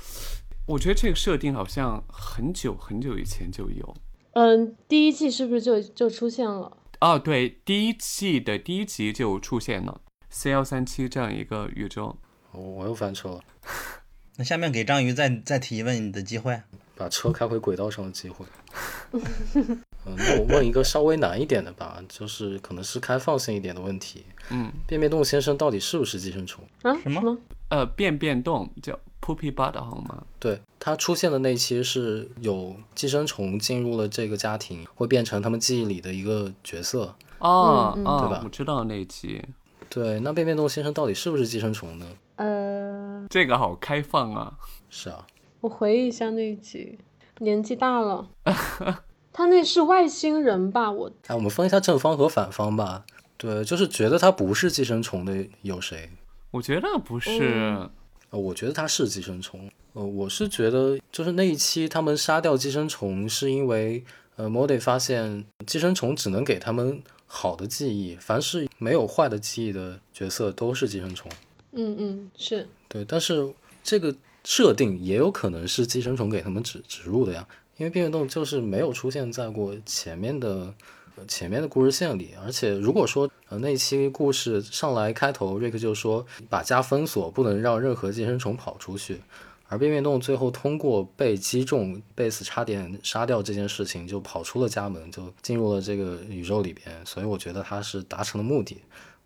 我觉得这个设定好像很久很久以前就有。嗯，第一季是不是就就出现了？哦，对，第一季的第一集就出现了 C 幺三七这样一个宇宙。我我又翻车了，那下面给章鱼再再提问你的机会。把车开回轨道上的机会。嗯，那我问一个稍微难一点的吧，就是可能是开放性一点的问题。嗯，变变动先生到底是不是寄生虫？啊？什么么？呃，变变动叫 Poopy Butt 好吗？对，他出现的那期是有寄生虫进入了这个家庭，会变成他们记忆里的一个角色。哦对吧我知道那一集，对，那变变动先生到底是不是寄生虫呢？呃，这个好开放啊。是啊，我回忆一下那一集，年纪大了。他那是外星人吧？我哎，我们分一下正方和反方吧。对，就是觉得他不是寄生虫的有谁？我觉得不是，嗯呃，我觉得他是寄生虫。呃，我是觉得就是那一期他们杀掉寄生虫，是因为呃 m o d y 发现寄生虫只能给他们好的记忆，凡是没有坏的记忆的角色都是寄生虫。嗯嗯是，对，但是这个设定也有可能是寄生虫给他们植植入的呀，因为变变动就是没有出现在过前面的。前面的故事线里，而且如果说呃那期故事上来开头，瑞克就说把家封锁，不能让任何寄生虫跑出去，而变变动最后通过被击中，贝斯差点杀掉这件事情，就跑出了家门，就进入了这个宇宙里边，所以我觉得他是达成了目的。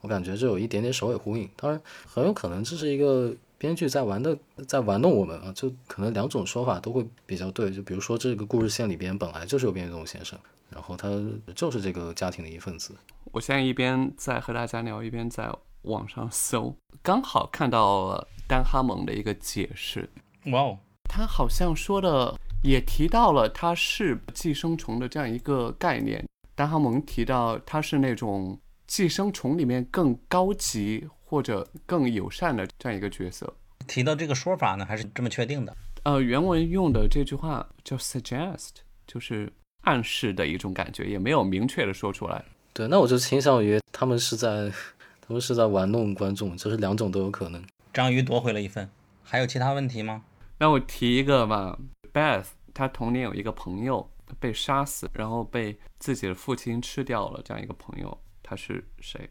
我感觉这有一点点首尾呼应，当然很有可能这是一个编剧在玩的，在玩弄我们啊，就可能两种说法都会比较对。就比如说这个故事线里边本来就是有变变动先生，然后他就是这个家庭的一份子。我现在一边在和大家聊，一边在网上搜，刚好看到了丹哈蒙的一个解释，哇哦，他好像说的也提到了他是寄生虫的这样一个概念。丹哈蒙提到他是那种寄生虫里面更高级或者更友善的这样一个角色。提到这个说法呢，还是这么确定的？呃，原文用的这句话叫 suggest，就是暗示的一种感觉，也没有明确的说出来。对，那我就倾向于他们是在他们是在玩弄观众，就是两种都有可能。章鱼夺回了一份。还有其他问题吗？那我提一个吧，Beth，她童年有一个朋友被杀死，然后被自己的父亲吃掉了，这样一个朋友，他是谁？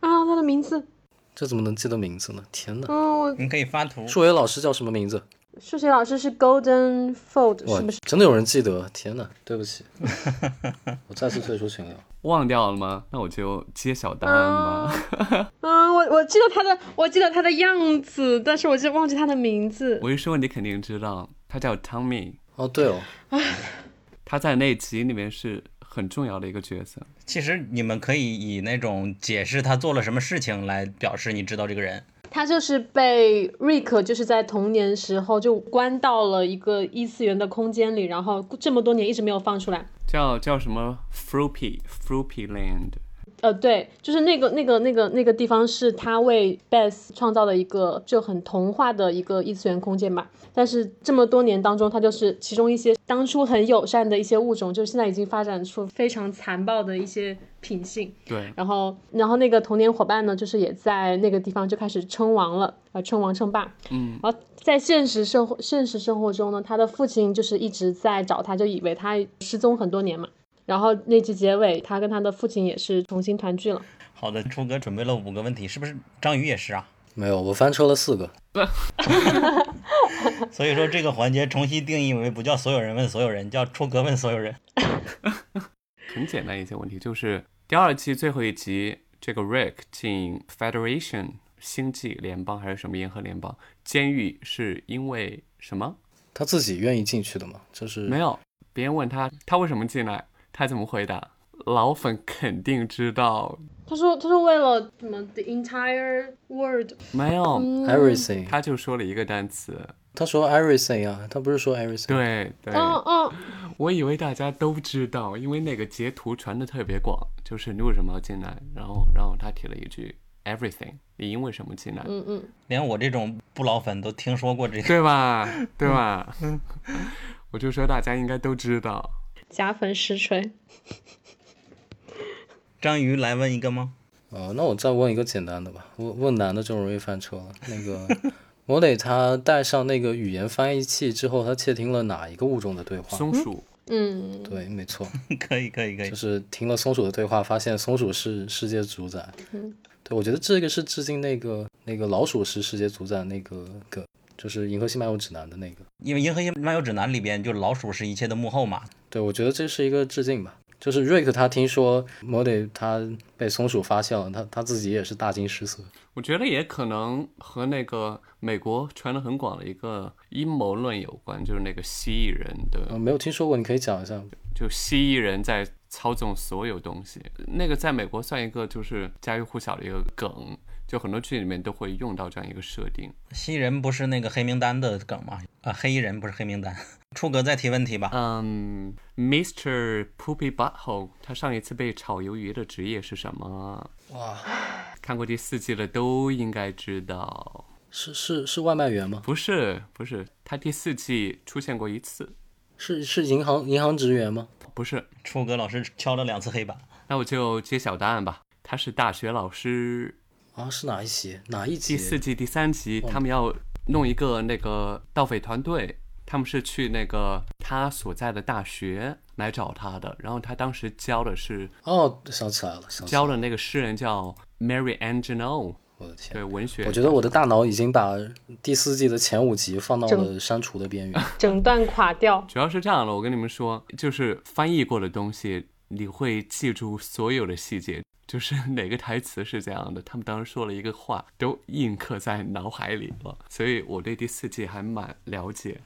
啊，他的名字，这怎么能记得名字呢？天哪！嗯，我你可以发图。数学老师叫什么名字？数学老师是 Golden Fold，是不是？，真的有人记得？天哪，对不起，我再次退出群聊。忘掉了吗？那我就揭晓答案吧。嗯，我我记得他的，我记得他的样子，但是我就忘记他的名字。我一说你肯定知道，他叫 Tommy，哦，对哦，他在那集里面是很重要的一个角色。其实你们可以以那种解释他做了什么事情来表示你知道这个人。他就是被瑞克就是在童年时候就关到了一个异次元的空间里，然后这么多年一直没有放出来。叫叫什么 Fruity Fruity Land，呃，对，就是那个那个那个那个地方是他为 Beth 创造的一个就很童话的一个异次元空间吧。但是这么多年当中，他就是其中一些当初很友善的一些物种，就现在已经发展出非常残暴的一些品性。对，然后，然后那个童年伙伴呢，就是也在那个地方就开始称王了，啊，称王称霸。嗯，然后在现实生活现实生活中呢，他的父亲就是一直在找他，就以为他失踪很多年嘛。然后那集结尾，他跟他的父亲也是重新团聚了。好的，初哥准备了五个问题，是不是章鱼也是啊？没有，我翻车了四个。所以说这个环节重新定义为不叫所有人问所有人，叫初哥问所有人。很简单一些问题，就是第二季最后一集，这个 Rick 进 Federation 星际联邦还是什么银河联邦监狱，是因为什么？他自己愿意进去的吗？就是没有，别人问他他为什么进来，他怎么回答？老粉肯定知道，他说：“他说为了什么 the entire world，没有，嗯 everything。他就说了一个单词他说 everything 啊，他不是说 everything。对对，嗯嗯，我以为大家都知道，因为那个截图传的特别广，就是你为什么要进来？然后然后他提了一句 everything，你因为什么进来？嗯嗯，连我这种不老粉都听说过这个。对吧？对吧？我就说大家应该都知道。假粉实锤。章鱼来问一个吗？呃，那我再问一个简单的吧，问问难的就容易翻车了。那个摩雷他带上那个语言翻译器之后，他窃听了哪一个物种的对话？松鼠，嗯，对，没错，可以可以可以就，是听了松鼠的对话，发现松鼠是世界主宰。嗯对，我觉得这个是致敬那个那个老鼠是世界主宰那个梗，就是《银河系漫游指南》的那个。因为《银河系漫游指南》里边就老鼠是一切的幕后嘛。对，我觉得这是一个致敬吧。就是瑞克他听说莫迪他被松鼠发现了，他他自己也是大惊失色。我觉得也可能和那个美国传得很广的一个阴谋论有关，就是那个蜥蜴人的呃，没有听说过，你可以讲一下。就蜥蜴人在操纵所有东西，那个在美国算一个就是家喻户晓的一个梗，就很多剧里面都会用到这样一个设定。蜥蜴人不是那个黑名单的梗吗？啊，黑衣人不是黑名单。初哥再提问题吧。嗯，Mr. Poopy Butthole，他上一次被炒鱿鱼的职业是什么？哇，看过第四季的都应该知道。是是是外卖员吗？不是，不是，他第四季出现过一次。是是银行银行职员吗？不是，初哥老师敲了两次黑板。那我就揭晓答案吧。他是大学老师。啊，是哪一集？哪一集？第四季第三集，他们要弄一个那个盗匪团队，他们是去那个他所在的大学来找他的。然后他当时教的是哦，想起来了，想起来了。教的那个诗人叫 Mary Angelou，我的天！对文学。我觉得我的大脑已经把第四季的前五集放到了删除的边缘。整段垮掉。主要是这样的，我跟你们说，就是翻译过的东西，你会记住所有的细节，就是 哪个台词是这样的，他们当时说了一个话，都印刻在脑海里了。所以我对第四季还蛮了解。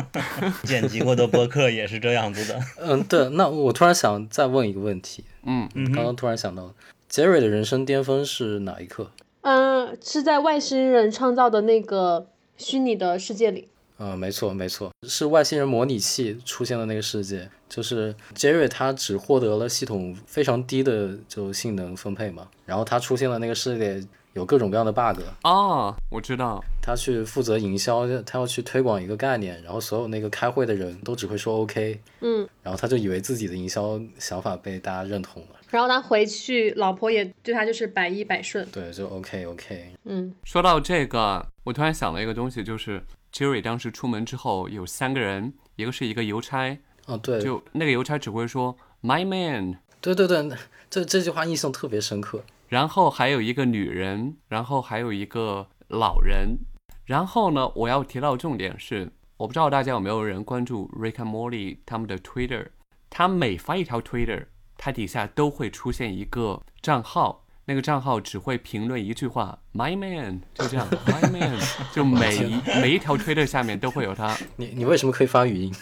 剪辑过的播客也是这样子的。嗯，对。那我突然想再问一个问题，嗯，嗯，刚刚突然想到，杰瑞的人生巅峰是哪一刻？嗯，是在外星人创造的那个虚拟的世界里。啊、没错没错，是外星人模拟器出现的那个世界，就是杰瑞他只获得了系统非常低的就性能分配嘛，然后他出现的那个世界有各种各样的 bug，哦，我知道，他去负责营销，他要去推广一个概念，然后所有那个开会的人都只会说 OK，嗯，然后他就以为自己的营销想法被大家认同了，然后他回去，老婆也对他就是百依百顺。对，就 OK OK，嗯，说到这个，我突然想了一个东西，就是 Jerry 当时出门之后有三个人，一个是一个邮差，哦对，就那个邮差只会说 My man，对对对，这这句话印象特别深刻，然后还有一个女人，然后还有一个老人，然后呢，我要提到重点是，我不知道大家有没有人关注 Rick and Morty 他们的 Twitter，他每发一条 Twitter，它底下都会出现一个账号。那个账号只会评论一句话，My man，就这样，My man，就每一 每一条 Twitter 下面都会有他，你你为什么可以发语音？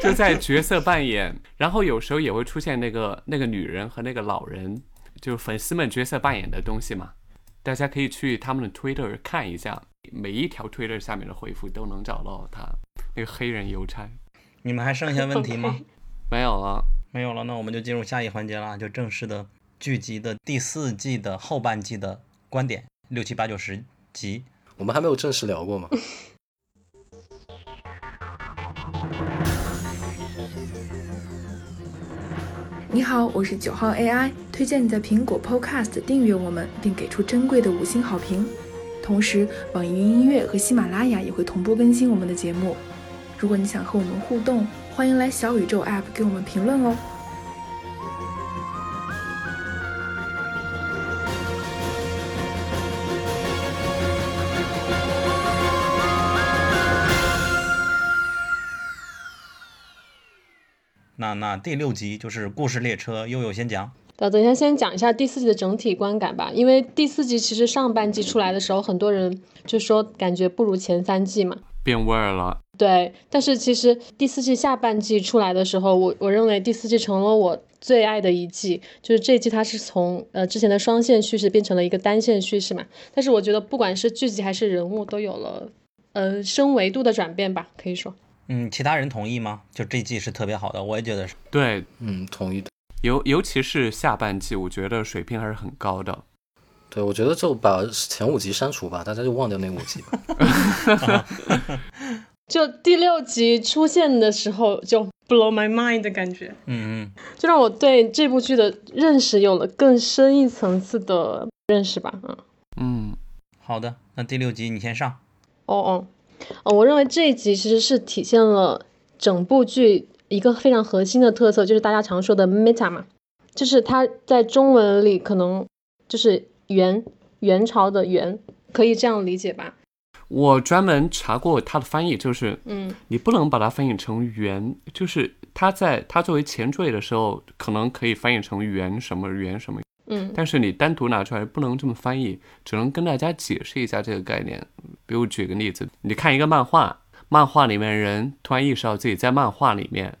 就在角色扮演，然后有时候也会出现那个那个女人和那个老人，就粉丝们角色扮演的东西嘛。大家可以去他们的 Twitter 看一下，每一条 Twitter 下面的回复都能找到他那个黑人邮差。你们还剩下问题吗？没有了，没有了，那我们就进入下一环节啦，就正式的剧集的第四季的后半季的观点，六七八九十集。我们还没有正式聊过吗？你好，我是九号 AI，推荐你在苹果 Podcast 订阅我们，并给出珍贵的五星好评。同时，网易云音乐和喜马拉雅也会同步更新我们的节目。如果你想和我们互动，欢迎来小宇宙 App 给我们评论哦。那那第六集就是故事列车，悠悠先讲。呃，等一下，先讲一下第四季的整体观感吧。因为第四季其实上半季出来的时候，很多人就说感觉不如前三季嘛。变味儿了。对，但是其实第四季下半季出来的时候，我我认为第四季成了我最爱的一季，就是这一季它是从呃之前的双线叙事变成了一个单线叙事嘛。但是我觉得不管是剧集还是人物都有了呃深维度的转变吧，可以说。嗯，其他人同意吗？就这季是特别好的，我也觉得是。对，嗯，同意的。尤尤其是下半季，我觉得水平还是很高的。对，我觉得就把前五集删除吧，大家就忘掉那五集吧。就第六集出现的时候，就 blow my mind 的感觉，嗯嗯，就让我对这部剧的认识有了更深一层次的认识吧。嗯嗯，好的，那第六集你先上。哦哦，哦，我认为这一集其实是体现了整部剧一个非常核心的特色，就是大家常说的 meta 嘛，就是它在中文里可能就是元元朝的元，可以这样理解吧？我专门查过它的翻译，就是嗯你不能把它翻译成元，就是它在它作为前缀的时候，可能可以翻译成元什么元什么，嗯但是你单独拿出来不能这么翻译，只能跟大家解释一下这个概念。比如举个例子，你看一个漫画，漫画里面人突然意识到自己在漫画里面，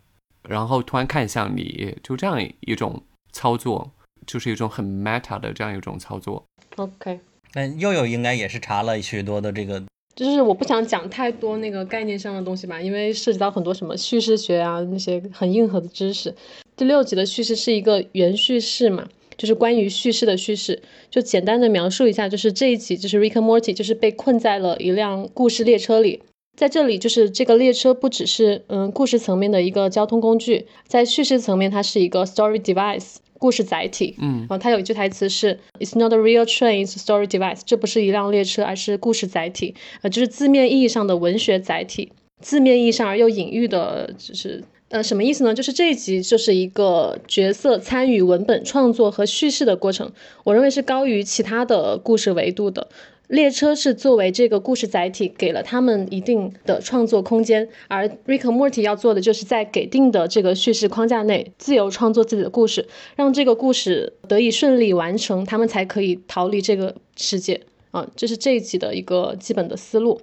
然后突然看向你，就这样一种操作，就是一种很 meta 的这样一种操作。，OK。那佑佑应该也是查了许多的这个，就是我不想讲太多那个概念上的东西吧，因为涉及到很多什么叙事学啊那些很硬核的知识。第六集的叙事是一个原叙事嘛，就是关于叙事的叙事。就简单的描述一下，就是这一集就是 Rick and Morty 就是被困在了一辆故事列车里。在这里，就是这个列车不只是嗯故事层面的一个交通工具，在叙事层面，它是一个 story device 故事载体。嗯然后它有一句台词是 "It's not a real train, it's a story device"，这不是一辆列车，而是故事载体，呃，就是字面意义上的文学载体，字面意义上而又隐喻的，就是呃什么意思呢？就是这一集就是一个角色参与文本创作和叙事的过程，我认为是高于其他的故事维度的。列车是作为这个故事载体，给了他们一定的创作空间，而 Rick Morty 要做的就是在给定的这个叙事框架内，自由创作自己的故事，让这个故事得以顺利完成，他们才可以逃离这个世界。啊，这是这一集的一个基本的思路。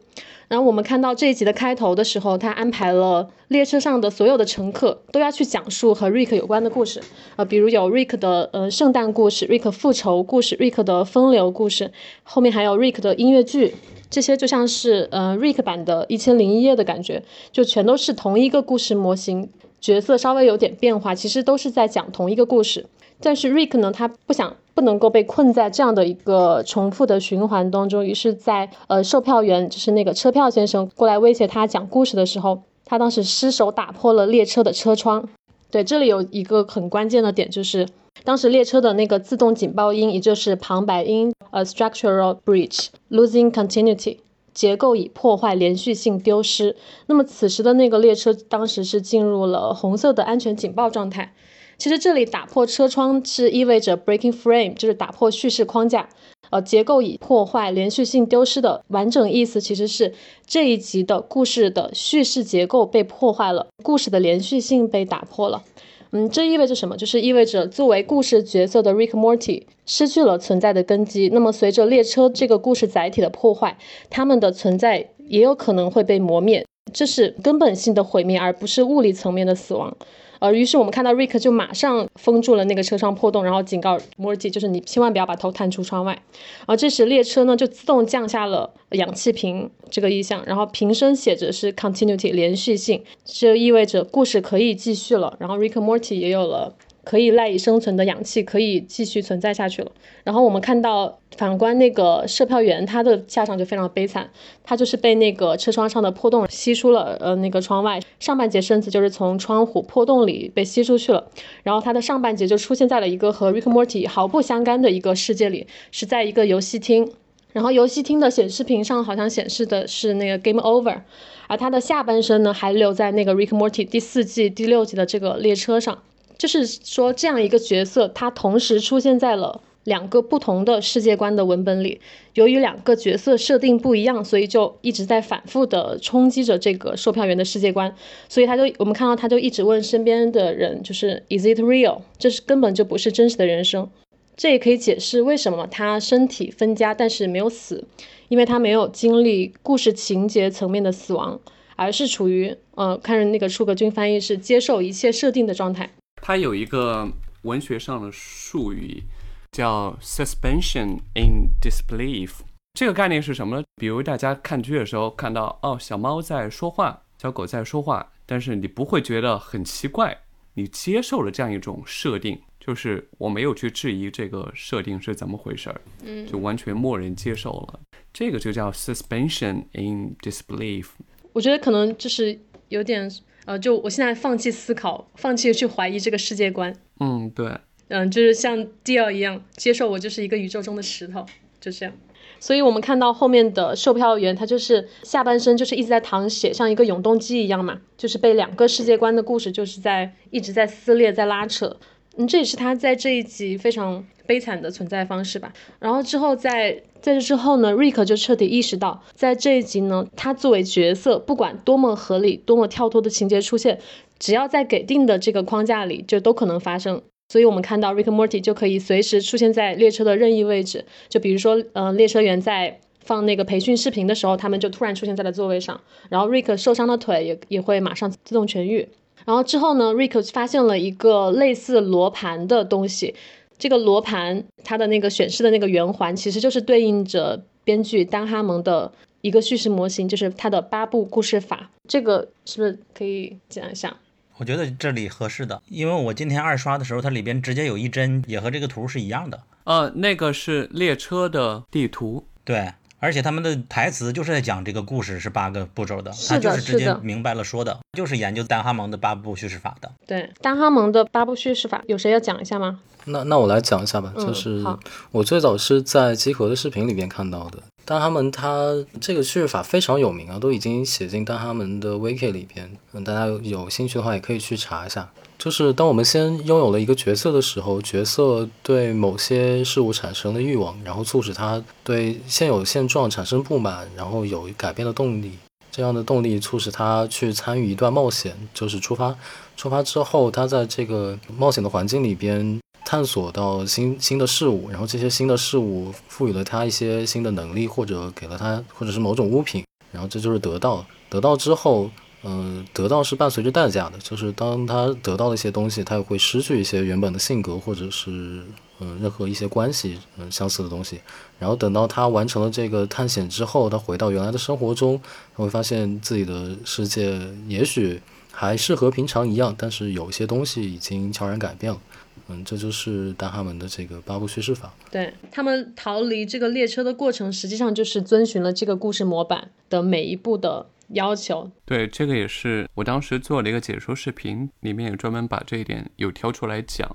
然后我们看到这一集的开头的时候，他安排了列车上的所有的乘客都要去讲述和 Rick 有关的故事，呃，比如有 Rick 的呃圣诞故事、Rick 复仇故事、Rick 的风流故事，后面还有 Rick 的音乐剧，这些就像是呃 Rick 版的《一千零一夜》的感觉，就全都是同一个故事模型，角色稍微有点变化，其实都是在讲同一个故事。但是 Rick 呢，他不想不能够被困在这样的一个重复的循环当中，于是在，呃售票员就是那个车票先生过来威胁他讲故事的时候，他当时失手打破了列车的车窗。对，这里有一个很关键的点，就是当时列车的那个自动警报音，也就是旁白音，呃，structural breach，losing continuity。结构已破坏，连续性丢失。那么此时的那个列车当时是进入了红色的安全警报状态。其实这里打破车窗是意味着 breaking frame，就是打破叙事框架。呃，结构已破坏，连续性丢失的完整意思其实是这一集的故事的叙事结构被破坏了，故事的连续性被打破了。嗯，这意味着什么？就是意味着作为故事角色的 Rick Morty 失去了存在的根基。那么随着列车这个故事载体的破坏，他们的存在也有可能会被磨灭。这是根本性的毁灭，而不是物理层面的死亡。呃，于是我们看到 Rick 就马上封住了那个车窗破洞，然后警告 Morty，就是你千万不要把头探出窗外。而这时列车呢就自动降下了氧气瓶这个意象，然后瓶身写着是 continuity 连续性，这意味着故事可以继续了。然后 Rick Morty 也有了可以赖以生存的氧气，可以继续存在下去了。然后我们看到反观那个售票员，他的下场就非常悲惨，他就是被那个车窗上的破洞吸出了呃那个窗外，上半截身子就是从窗户破洞里被吸出去了，然后他的上半截就出现在了一个和 Rick Morty 毫不相干的一个世界里，是在一个游戏厅。然后游戏厅的显示屏上好像显示的是那个 Game Over，而他的下半身呢还留在那个 Rick Morty 第四季第六集的这个列车上。就是说，这样一个角色，他同时出现在了两个不同的世界观的文本里。由于两个角色设定不一样，所以就一直在反复的冲击着这个售票员的世界观。所以他就我们看到他就一直问身边的人，就是 Is it real？这是根本就不是真实的人生。这也可以解释为什么他身体分家，但是没有死，因为他没有经历故事情节层面的死亡，而是处于呃，看着那个出格君翻译是接受一切设定的状态。它有一个文学上的术语，叫 suspension in disbelief。这个概念是什么呢？比如大家看剧的时候看到哦，小猫在说话，小狗在说话，但是你不会觉得很奇怪，你接受了这样一种设定，就是我没有去质疑这个设定是怎么回事儿，嗯就完全默认接受了。这个就叫 suspension in disbelief。我觉得可能就是有点呃，就我现在放弃思考，放弃去怀疑这个世界观，嗯，对，嗯，就是像 Deal 一样，接受我就是一个宇宙中的石头，就这样。所以我们看到后面的售票员，他就是下半身就是一直在淌血，像一个永动机一样嘛，就是被两个世界观的故事就是在一直在撕裂，在拉扯。嗯，这也是他在这一集非常悲惨的存在方式吧。然后之后在在这之后呢，Rick 就彻底意识到，在这一集呢，他作为角色，不管多么合理、多么跳脱的情节出现，只要在给定的这个框架里，就都可能发生。所以我们看到 Rick Morty 就可以随时出现在列车的任意位置，就比如说，呃，列车员在放那个培训视频的时候，他们就突然出现在了座位上，然后 Rick 受伤的腿也也会马上自动痊愈。然后之后呢，Rick 发现了一个类似罗盘的东西，这个罗盘它的那个显示的那个圆环，其实就是对应着编剧丹哈蒙的一个叙事模型，就是他的八部故事法。这个是不是可以讲一下？我觉得这里合适的，因为我今天二刷的时候，它里边直接有一帧也和这个图是一样的。呃，那个是列车的地图，对，而且他们的台词就是在讲这个故事是八个步骤的，他就是直接明白了说的，就是研究丹哈蒙的八部叙事法的。对，丹哈蒙的八部叙事法，有谁要讲一下吗？那那我来讲一下吧，嗯就是好我最早是在集合的视频里面看到的，但他们他这个叙事法非常有名啊，都已经写进但他们的 wiki 里边，嗯，大家有有兴趣的话也可以去查一下。就是当我们先拥有了一个角色的时候，角色对某些事物产生了欲望，然后促使他对现有现状产生不满，然后有改变的动力。这样的动力促使他去参与一段冒险，就是出发。出发之后，他在这个冒险的环境里边探索到新新的事物，然后这些新的事物赋予了他一些新的能力，或者给了他或者是某种物品，然后这就是得到。得到之后，嗯、得到是伴随着代价的，就是当他得到了一些东西，他也会失去一些原本的性格或者是嗯、任何一些关系嗯、相似的东西。然后等到他完成了这个探险之后，他回到原来的生活中，他会发现自己的世界也许还是和平常一样，但是有一些东西已经悄然改变了。嗯，这就是丹哈门的这个八部叙事法。对他们逃离这个列车的过程，实际上就是遵循了这个故事模板的每一步的要求。对，这个也是我当时做了一个解说视频，里面也专门把这一点有挑出来讲。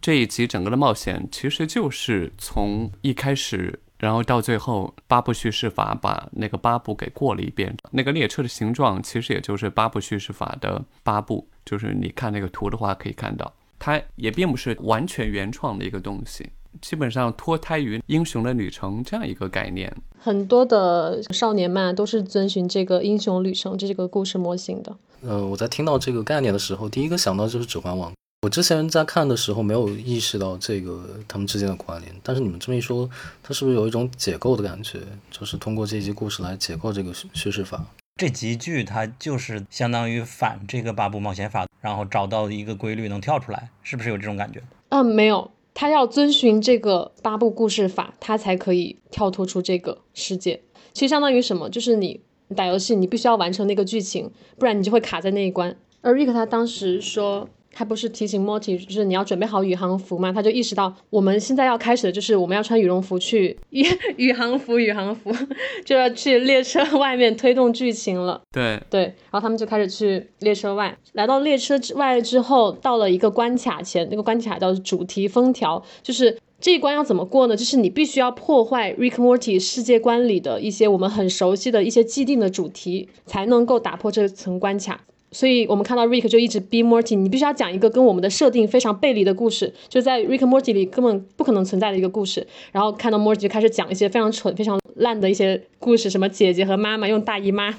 这一集整个的冒险其实就是从一开始，然后到最后八部叙事法把那个八部给过了一遍。那个列车的形状其实也就是八部叙事法的八部，就是你看那个图的话可以看到，它也并不是完全原创的一个东西，基本上脱胎于《英雄的旅程》这样一个概念。很多的少年漫都是遵循这个英雄旅程这个故事模型的。呃，我在听到这个概念的时候，第一个想到就是《指环王》。我之前在看的时候没有意识到这个他们之间的关联，但是你们这么一说，它是不是有一种解构的感觉？就是通过这一集故事来解构这个叙叙事法。这集剧它就是相当于反这个八部冒险法，然后找到一个规律能跳出来，是不是有这种感觉？嗯，没有，他要遵循这个八部故事法，他才可以跳脱出这个世界。其实相当于什么？就是你打游戏，你必须要完成那个剧情，不然你就会卡在那一关。而瑞克他当时说。他不是提醒 Morty，就是你要准备好宇航服嘛？他就意识到我们现在要开始的就是我们要穿羽绒服去宇 宇航服，宇航服 就要去列车外面推动剧情了。对，对，然后他们就开始去列车外，来到列车之外之后，到了一个关卡前，那个关卡叫主题封条，就是这一关要怎么过呢？就是你必须要破坏 Rick Morty 世界观里的一些我们很熟悉的一些既定的主题，才能够打破这层关卡。所以我们看到 Rick 就一直逼 Morty，你必须要讲一个跟我们的设定非常背离的故事，就在 Rick Morty 里根本不可能存在的一个故事。然后看到 Morty 就开始讲一些非常蠢、非常烂的一些故事，什么姐姐和妈妈用大姨妈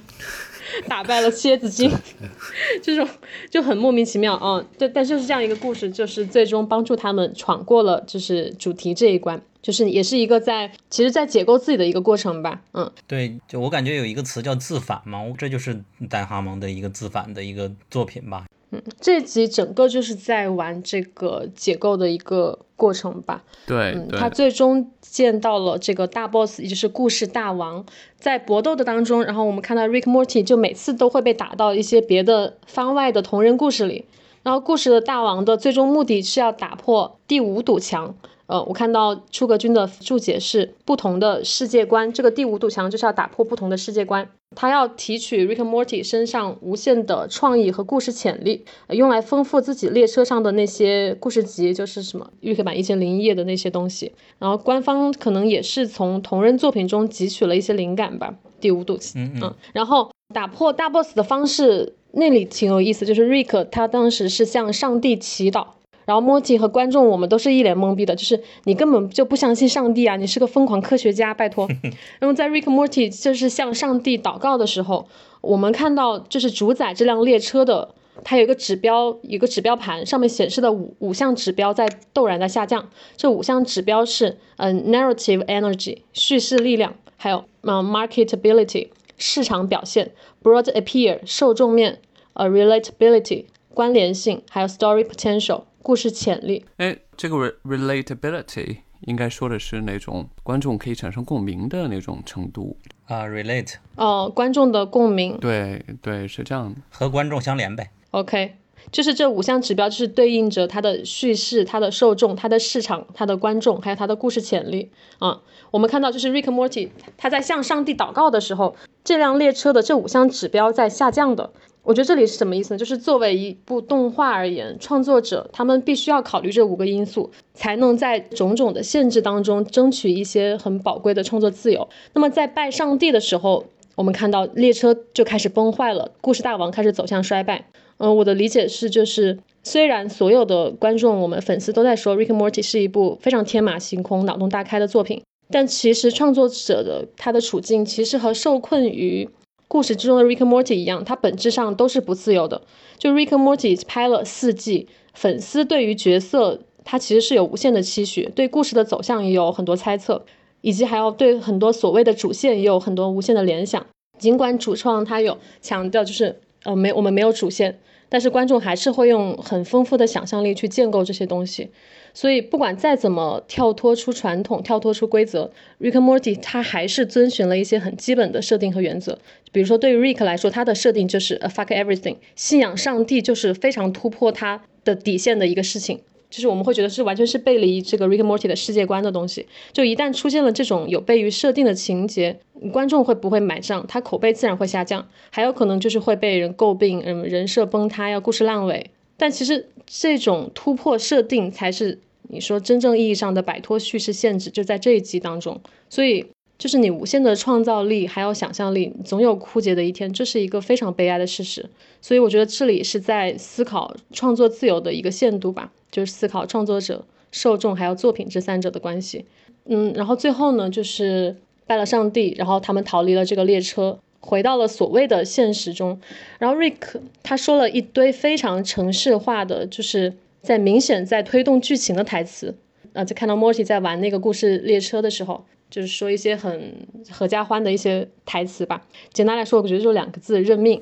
打败了蝎子精，这种就很莫名其妙啊、嗯。对，但就是这样一个故事，就是最终帮助他们闯过了就是主题这一关。就是也是一个在，其实，在解构自己的一个过程吧，嗯，对，就我感觉有一个词叫自反嘛，这就是戴哈蒙的一个自反的一个作品吧。嗯，这集整个就是在玩这个解构的一个过程吧。对，嗯，他最终见到了这个大 boss，也就是故事大王，在搏斗的当中，然后我们看到 Rick Morty 就每次都会被打到一些别的番外的同人故事里，然后故事的大王的最终目的是要打破第五堵墙。呃，我看到出格君的注解是不同的世界观，这个第五堵墙就是要打破不同的世界观。他要提取 Rick and Morty 身上无限的创意和故事潜力，呃用来丰富自己列车上的那些故事集，就是什么预刻版一千零一夜的那些东西。然后官方可能也是从同人作品中汲取了一些灵感吧。第五堵，嗯嗯，然后打破大 boss 的方式那里挺有意思，就是 Rick 他当时是向上帝祈祷。然后 Morty 和观众我们都是一脸懵逼的，就是你根本就不相信上帝啊，你是个疯狂科学家，拜托。那么在 Rick Morty 就是向上帝祷告的时候，我们看到就是主宰这辆列车的，它有一个指标，有一个指标盘，上面显示的五五项指标在陡然的下降。这五项指标是，嗯、narrative energy 叙事力量，还有嗯、marketability 市场表现，broad appeal 受众面，呃 relatability 关联性，还有 story potential 故事潜力。哎，这个 re relatability 应该说的是那种观众可以产生共鸣的那种程度。啊，relate 呃，观众的共鸣。对对，是这样的。和观众相连呗。OK，就是这五项指标，就是对应着它的叙事、它的受众、它的市场、它的观众，还有它的故事潜力啊。我们看到，就是 Rick and Morty 他在向上帝祷告的时候，这辆列车的这五项指标在下降的。我觉得这里是什么意思呢？就是作为一部动画而言，创作者他们必须要考虑这五个因素，才能在种种的限制当中争取一些很宝贵的创作自由。那么在拜上帝的时候，我们看到列车就开始崩坏了，故事大王开始走向衰败。嗯，我的理解是，就是虽然所有的观众、我们粉丝都在说《Rick and Morty》是一部非常天马行空、脑洞大开的作品，但其实创作者的他的处境其实和受困于故事之中的 Rick Morty 一样，它本质上都是不自由的。就 Rick Morty 拍了四季，粉丝对于角色他其实是有无限的期许，对故事的走向也有很多猜测，以及还要对很多所谓的主线也有很多无限的联想。尽管主创他有强调，就是呃没我们没有主线，但是观众还是会用很丰富的想象力去建构这些东西。所以不管再怎么跳脱出传统、跳脱出规则，Rick and Morty 它还是遵循了一些很基本的设定和原则。比如说，对于 Rick 来说，他的设定就是 a fuck everything，信仰上帝就是非常突破他的底线的一个事情。就是我们会觉得是完全是背离这个 Rick and Morty 的世界观的东西。就一旦出现了这种有悖于设定的情节，观众会不会买账？他口碑自然会下降，还有可能就是会被人诟病，嗯，人设崩塌，呀故事烂尾。但其实这种突破设定才是你说真正意义上的摆脱叙事限制，就在这一集当中。所以就是你无限的创造力还有想象力，总有枯竭的一天，这是一个非常悲哀的事实。所以我觉得这里是在思考创作自由的一个限度吧，就是思考创作者、受众还有作品这三者的关系。嗯，然后最后呢，就是拜了上帝，然后他们逃离了这个列车，回到了所谓的现实中。然后 Rick 他说了一堆非常城市化的，就是在明显在推动剧情的台词。呃，在看到 Morty 在玩那个故事列车的时候，就是说一些很合家欢的一些台词吧。简单来说，我觉得就两个字：认命。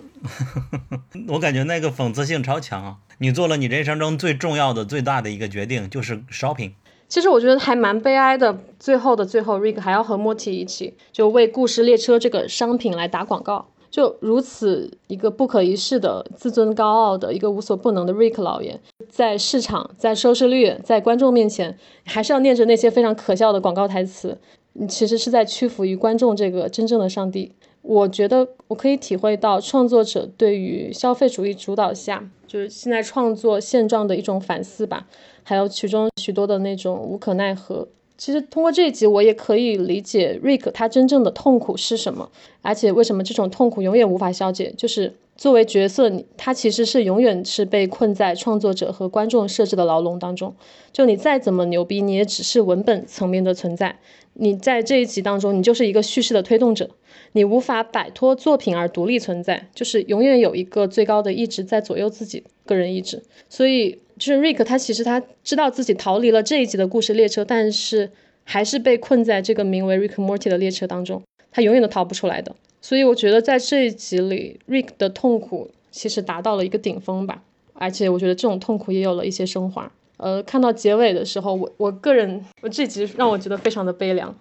我感觉那个讽刺性超强啊！你做了你人生中最重要的、最大的一个决定，就是 shopping。其实我觉得还蛮悲哀的。最后的最后，Rick 还要和 Morty 一起，就为故事列车这个商品来打广告。就如此一个不可一世的、自尊高傲的一个无所不能的 Rick 老爷，在市场、在收视率、在观众面前，还是要念着那些非常可笑的广告台词。你其实是在屈服于观众这个真正的上帝。我觉得我可以体会到创作者对于消费主义主导下，就是现在创作现状的一种反思吧，还有其中许多的那种无可奈何。其实通过这一集，我也可以理解 Rick 他真正的痛苦是什么，而且为什么这种痛苦永远无法消解。就是作为角色，他其实是永远是被困在创作者和观众设置的牢笼当中。就你再怎么牛逼，你也只是文本层面的存在。你在这一集当中，你就是一个叙事的推动者，你无法摆脱作品而独立存在，就是永远有一个最高的意志在左右自己个人意志。所以，就是 Rick 他其实他知道自己逃离了这一集的故事列车，但是还是被困在这个名为 Rick Morty 的列车当中，他永远都逃不出来的。所以我觉得在这一集里，Rick 的痛苦其实达到了一个顶峰吧。而且我觉得这种痛苦也有了一些升华。呃，看到结尾的时候，我我个人我这集让我觉得非常的悲凉。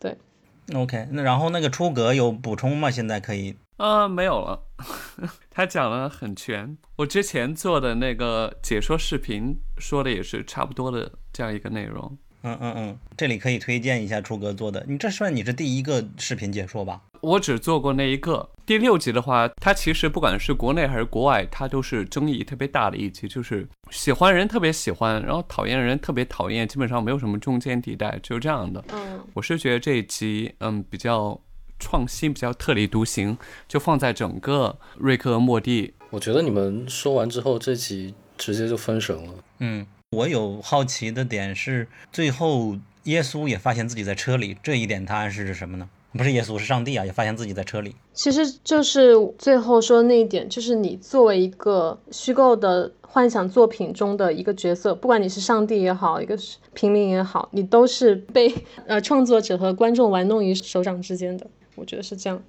对，OK，那然后那个出格有补充吗？现在可以？呃，没有了，他讲了很全。我之前做的那个解说视频说的也是差不多的这样一个内容。嗯嗯嗯，这里可以推荐一下出哥做的，你这算你是第一个视频解说吧？我只做过那一个。第六集的话，它其实不管是国内还是国外，它都是争议特别大的一集，就是喜欢人特别喜欢，然后讨厌人特别讨厌，基本上没有什么中间地带，只有这样的。嗯，我是觉得这一集嗯比较创新，比较特立独行，就放在整个瑞克和莫蒂。我觉得你们说完之后，这集直接就分神了。嗯。我有好奇的点是，最后耶稣也发现自己在车里，这一点它暗示是什么呢？不是耶稣，是上帝啊，也发现自己在车里。其实就是最后说的那一点，就是你作为一个虚构的幻想作品中的一个角色，不管你是上帝也好，一个平民也好，你都是被呃创作者和观众玩弄于手掌之间的。我觉得是这样。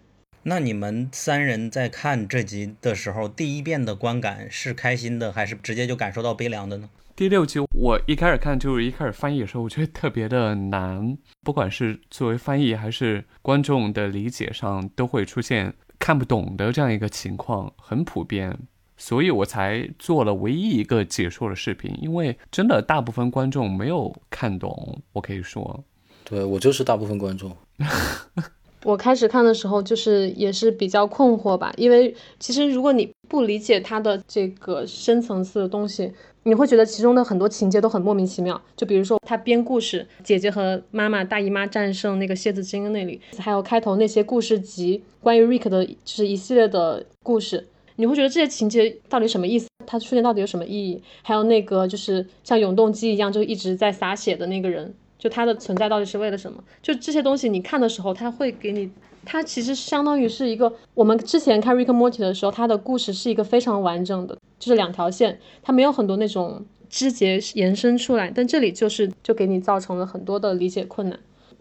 那你们三人在看这集的时候，第一遍的观感是开心的，还是直接就感受到悲凉的呢？第六集我一开始看就是一开始翻译的时候，我觉得特别的难，不管是作为翻译还是观众的理解上，都会出现看不懂的这样一个情况，很普遍，所以我才做了唯一一个解说的视频，因为真的大部分观众没有看懂，我可以说，对我就是大部分观众。我开始看的时候，就是也是比较困惑吧，因为其实如果你不理解他的这个深层次的东西，你会觉得其中的很多情节都很莫名其妙。就比如说他编故事，姐姐和妈妈、大姨妈战胜那个蝎子精那里，还有开头那些故事集，关于 Rick 的就是一系列的故事，你会觉得这些情节到底什么意思？它出现到底有什么意义？还有那个就是像永动机一样就一直在洒血的那个人。就它的存在到底是为了什么？就这些东西，你看的时候，它会给你，它其实相当于是一个我们之前看《Rick Morty》的时候，它的故事是一个非常完整的，就是两条线，它没有很多那种枝节延伸出来。但这里就是就给你造成了很多的理解困难。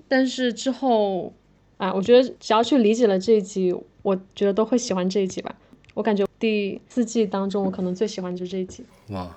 但是之后，啊，我觉得只要去理解了这一集，我觉得都会喜欢这一集吧。我感觉第四季当中，我可能最喜欢就是这一集。哇。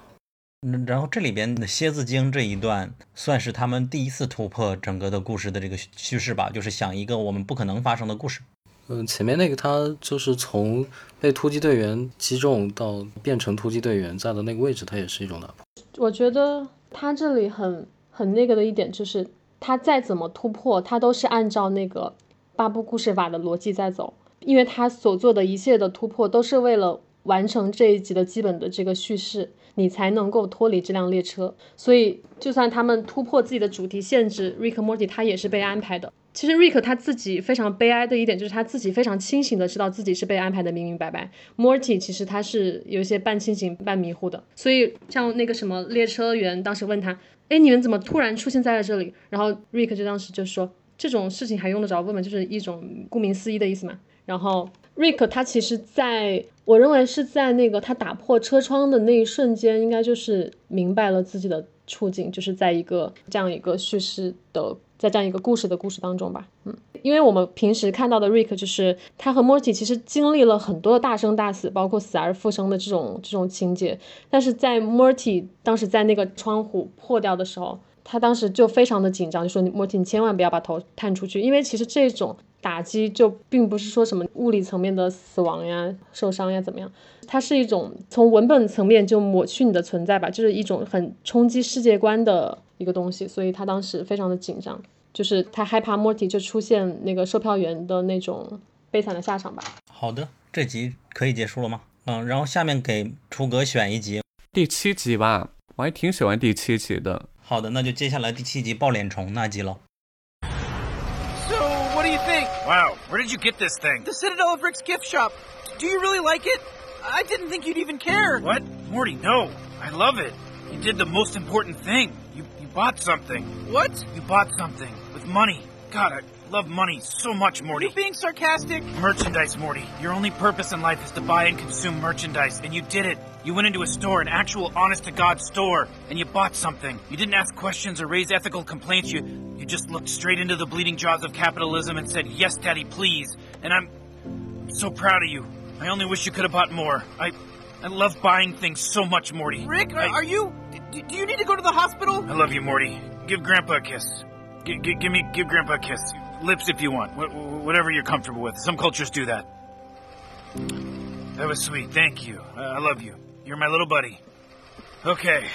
然后这里边的蝎子精这一段算是他们第一次突破整个的故事的这个叙事吧，就是想一个我们不可能发生的故事。嗯，前面那个他就是从被突击队员击中到变成突击队员在的那个位置，他也是一种打破。我觉得他这里很很那个的一点就是，他再怎么突破，他都是按照那个八部故事法的逻辑在走，因为他所做的一切的突破都是为了完成这一集的基本的这个叙事。你才能够脱离这辆列车，所以就算他们突破自己的主题限制，Rick Morty 他也是被安排的。其实 Rick 他自己非常悲哀的一点就是他自己非常清醒的知道自己是被安排的明明白白。Morty 其实他是有一些半清醒半迷糊的，所以像那个什么列车员当时问他，哎，你们怎么突然出现在了这里？然后 Rick 就当时就说，这种事情还用得着问吗？就是一种顾名思义的意思嘛。然后。Rick 他其实在我认为是在那个他打破车窗的那一瞬间，应该就是明白了自己的处境，就是在一个这样一个叙事的，在这样一个故事的故事当中吧。嗯，因为我们平时看到的 Rick 就是他和 Morty 其实经历了很多的大生大死，包括死而复生的这种这种情节，但是在 Morty 当时在那个窗户破掉的时候，他当时就非常的紧张，就说 Morty 你千万不要把头探出去，因为其实这种。打击就并不是说什么物理层面的死亡呀、受伤呀怎么样，它是一种从文本层面就抹去你的存在吧，就是一种很冲击世界观的一个东西，所以他当时非常的紧张，就是他害怕 Morty 就出现那个售票员的那种悲惨的下场吧。好的，这集可以结束了吗？嗯，然后下面给出格选一集，第七集吧，我还挺喜欢第七集的。好的，那就接下来第七集爆脸虫那集了。What do you think? Wow, where did you get this thing? The Citadel of Rick's gift shop. Do you really like it? I didn't think you'd even care. What? Morty, no. I love it. You did the most important thing. You, you bought something. What? You bought something with money. God, I love money so much, Morty. Are you being sarcastic? Merchandise, Morty. Your only purpose in life is to buy and consume merchandise, and you did it. You went into a store, an actual honest to God store, and you bought something. You didn't ask questions or raise ethical complaints. You you just looked straight into the bleeding jaws of capitalism and said, "Yes, Daddy, please." And I'm, so proud of you. I only wish you could have bought more. I I love buying things so much, Morty. Rick, I, are you? Do, do you need to go to the hospital? I love you, Morty. Give Grandpa a kiss. G- give me, give Grandpa a kiss. Lips if you want. Wh- whatever you're comfortable with. Some cultures do that. That was sweet. Thank you. I, I love you. You're my little buddy. Okay.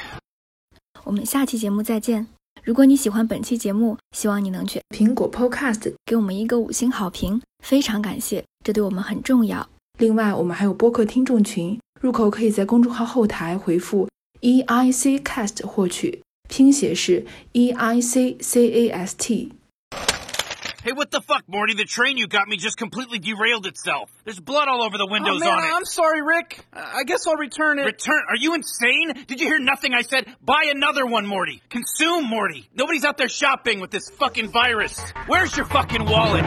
我们下期节目再见。如果你喜欢本期节目，希望你能去苹果 Podcast 给我们一个五星好评，非常感谢，这对我们很重要。另外，我们还有播客听众群，入口可以在公众号后台回复 E I C Cast 获取，拼写是 E I C C A S T。Hey, what the fuck, Morty? The train you got me just completely derailed itself. There's blood all over the oh, windows oh, man, on it. I'm sorry, Rick. I guess I'll return it. Return? Are you insane? Did you hear nothing I said? Buy another one, Morty. Consume, Morty. Nobody's out there shopping with this fucking virus. Where's your fucking wallet?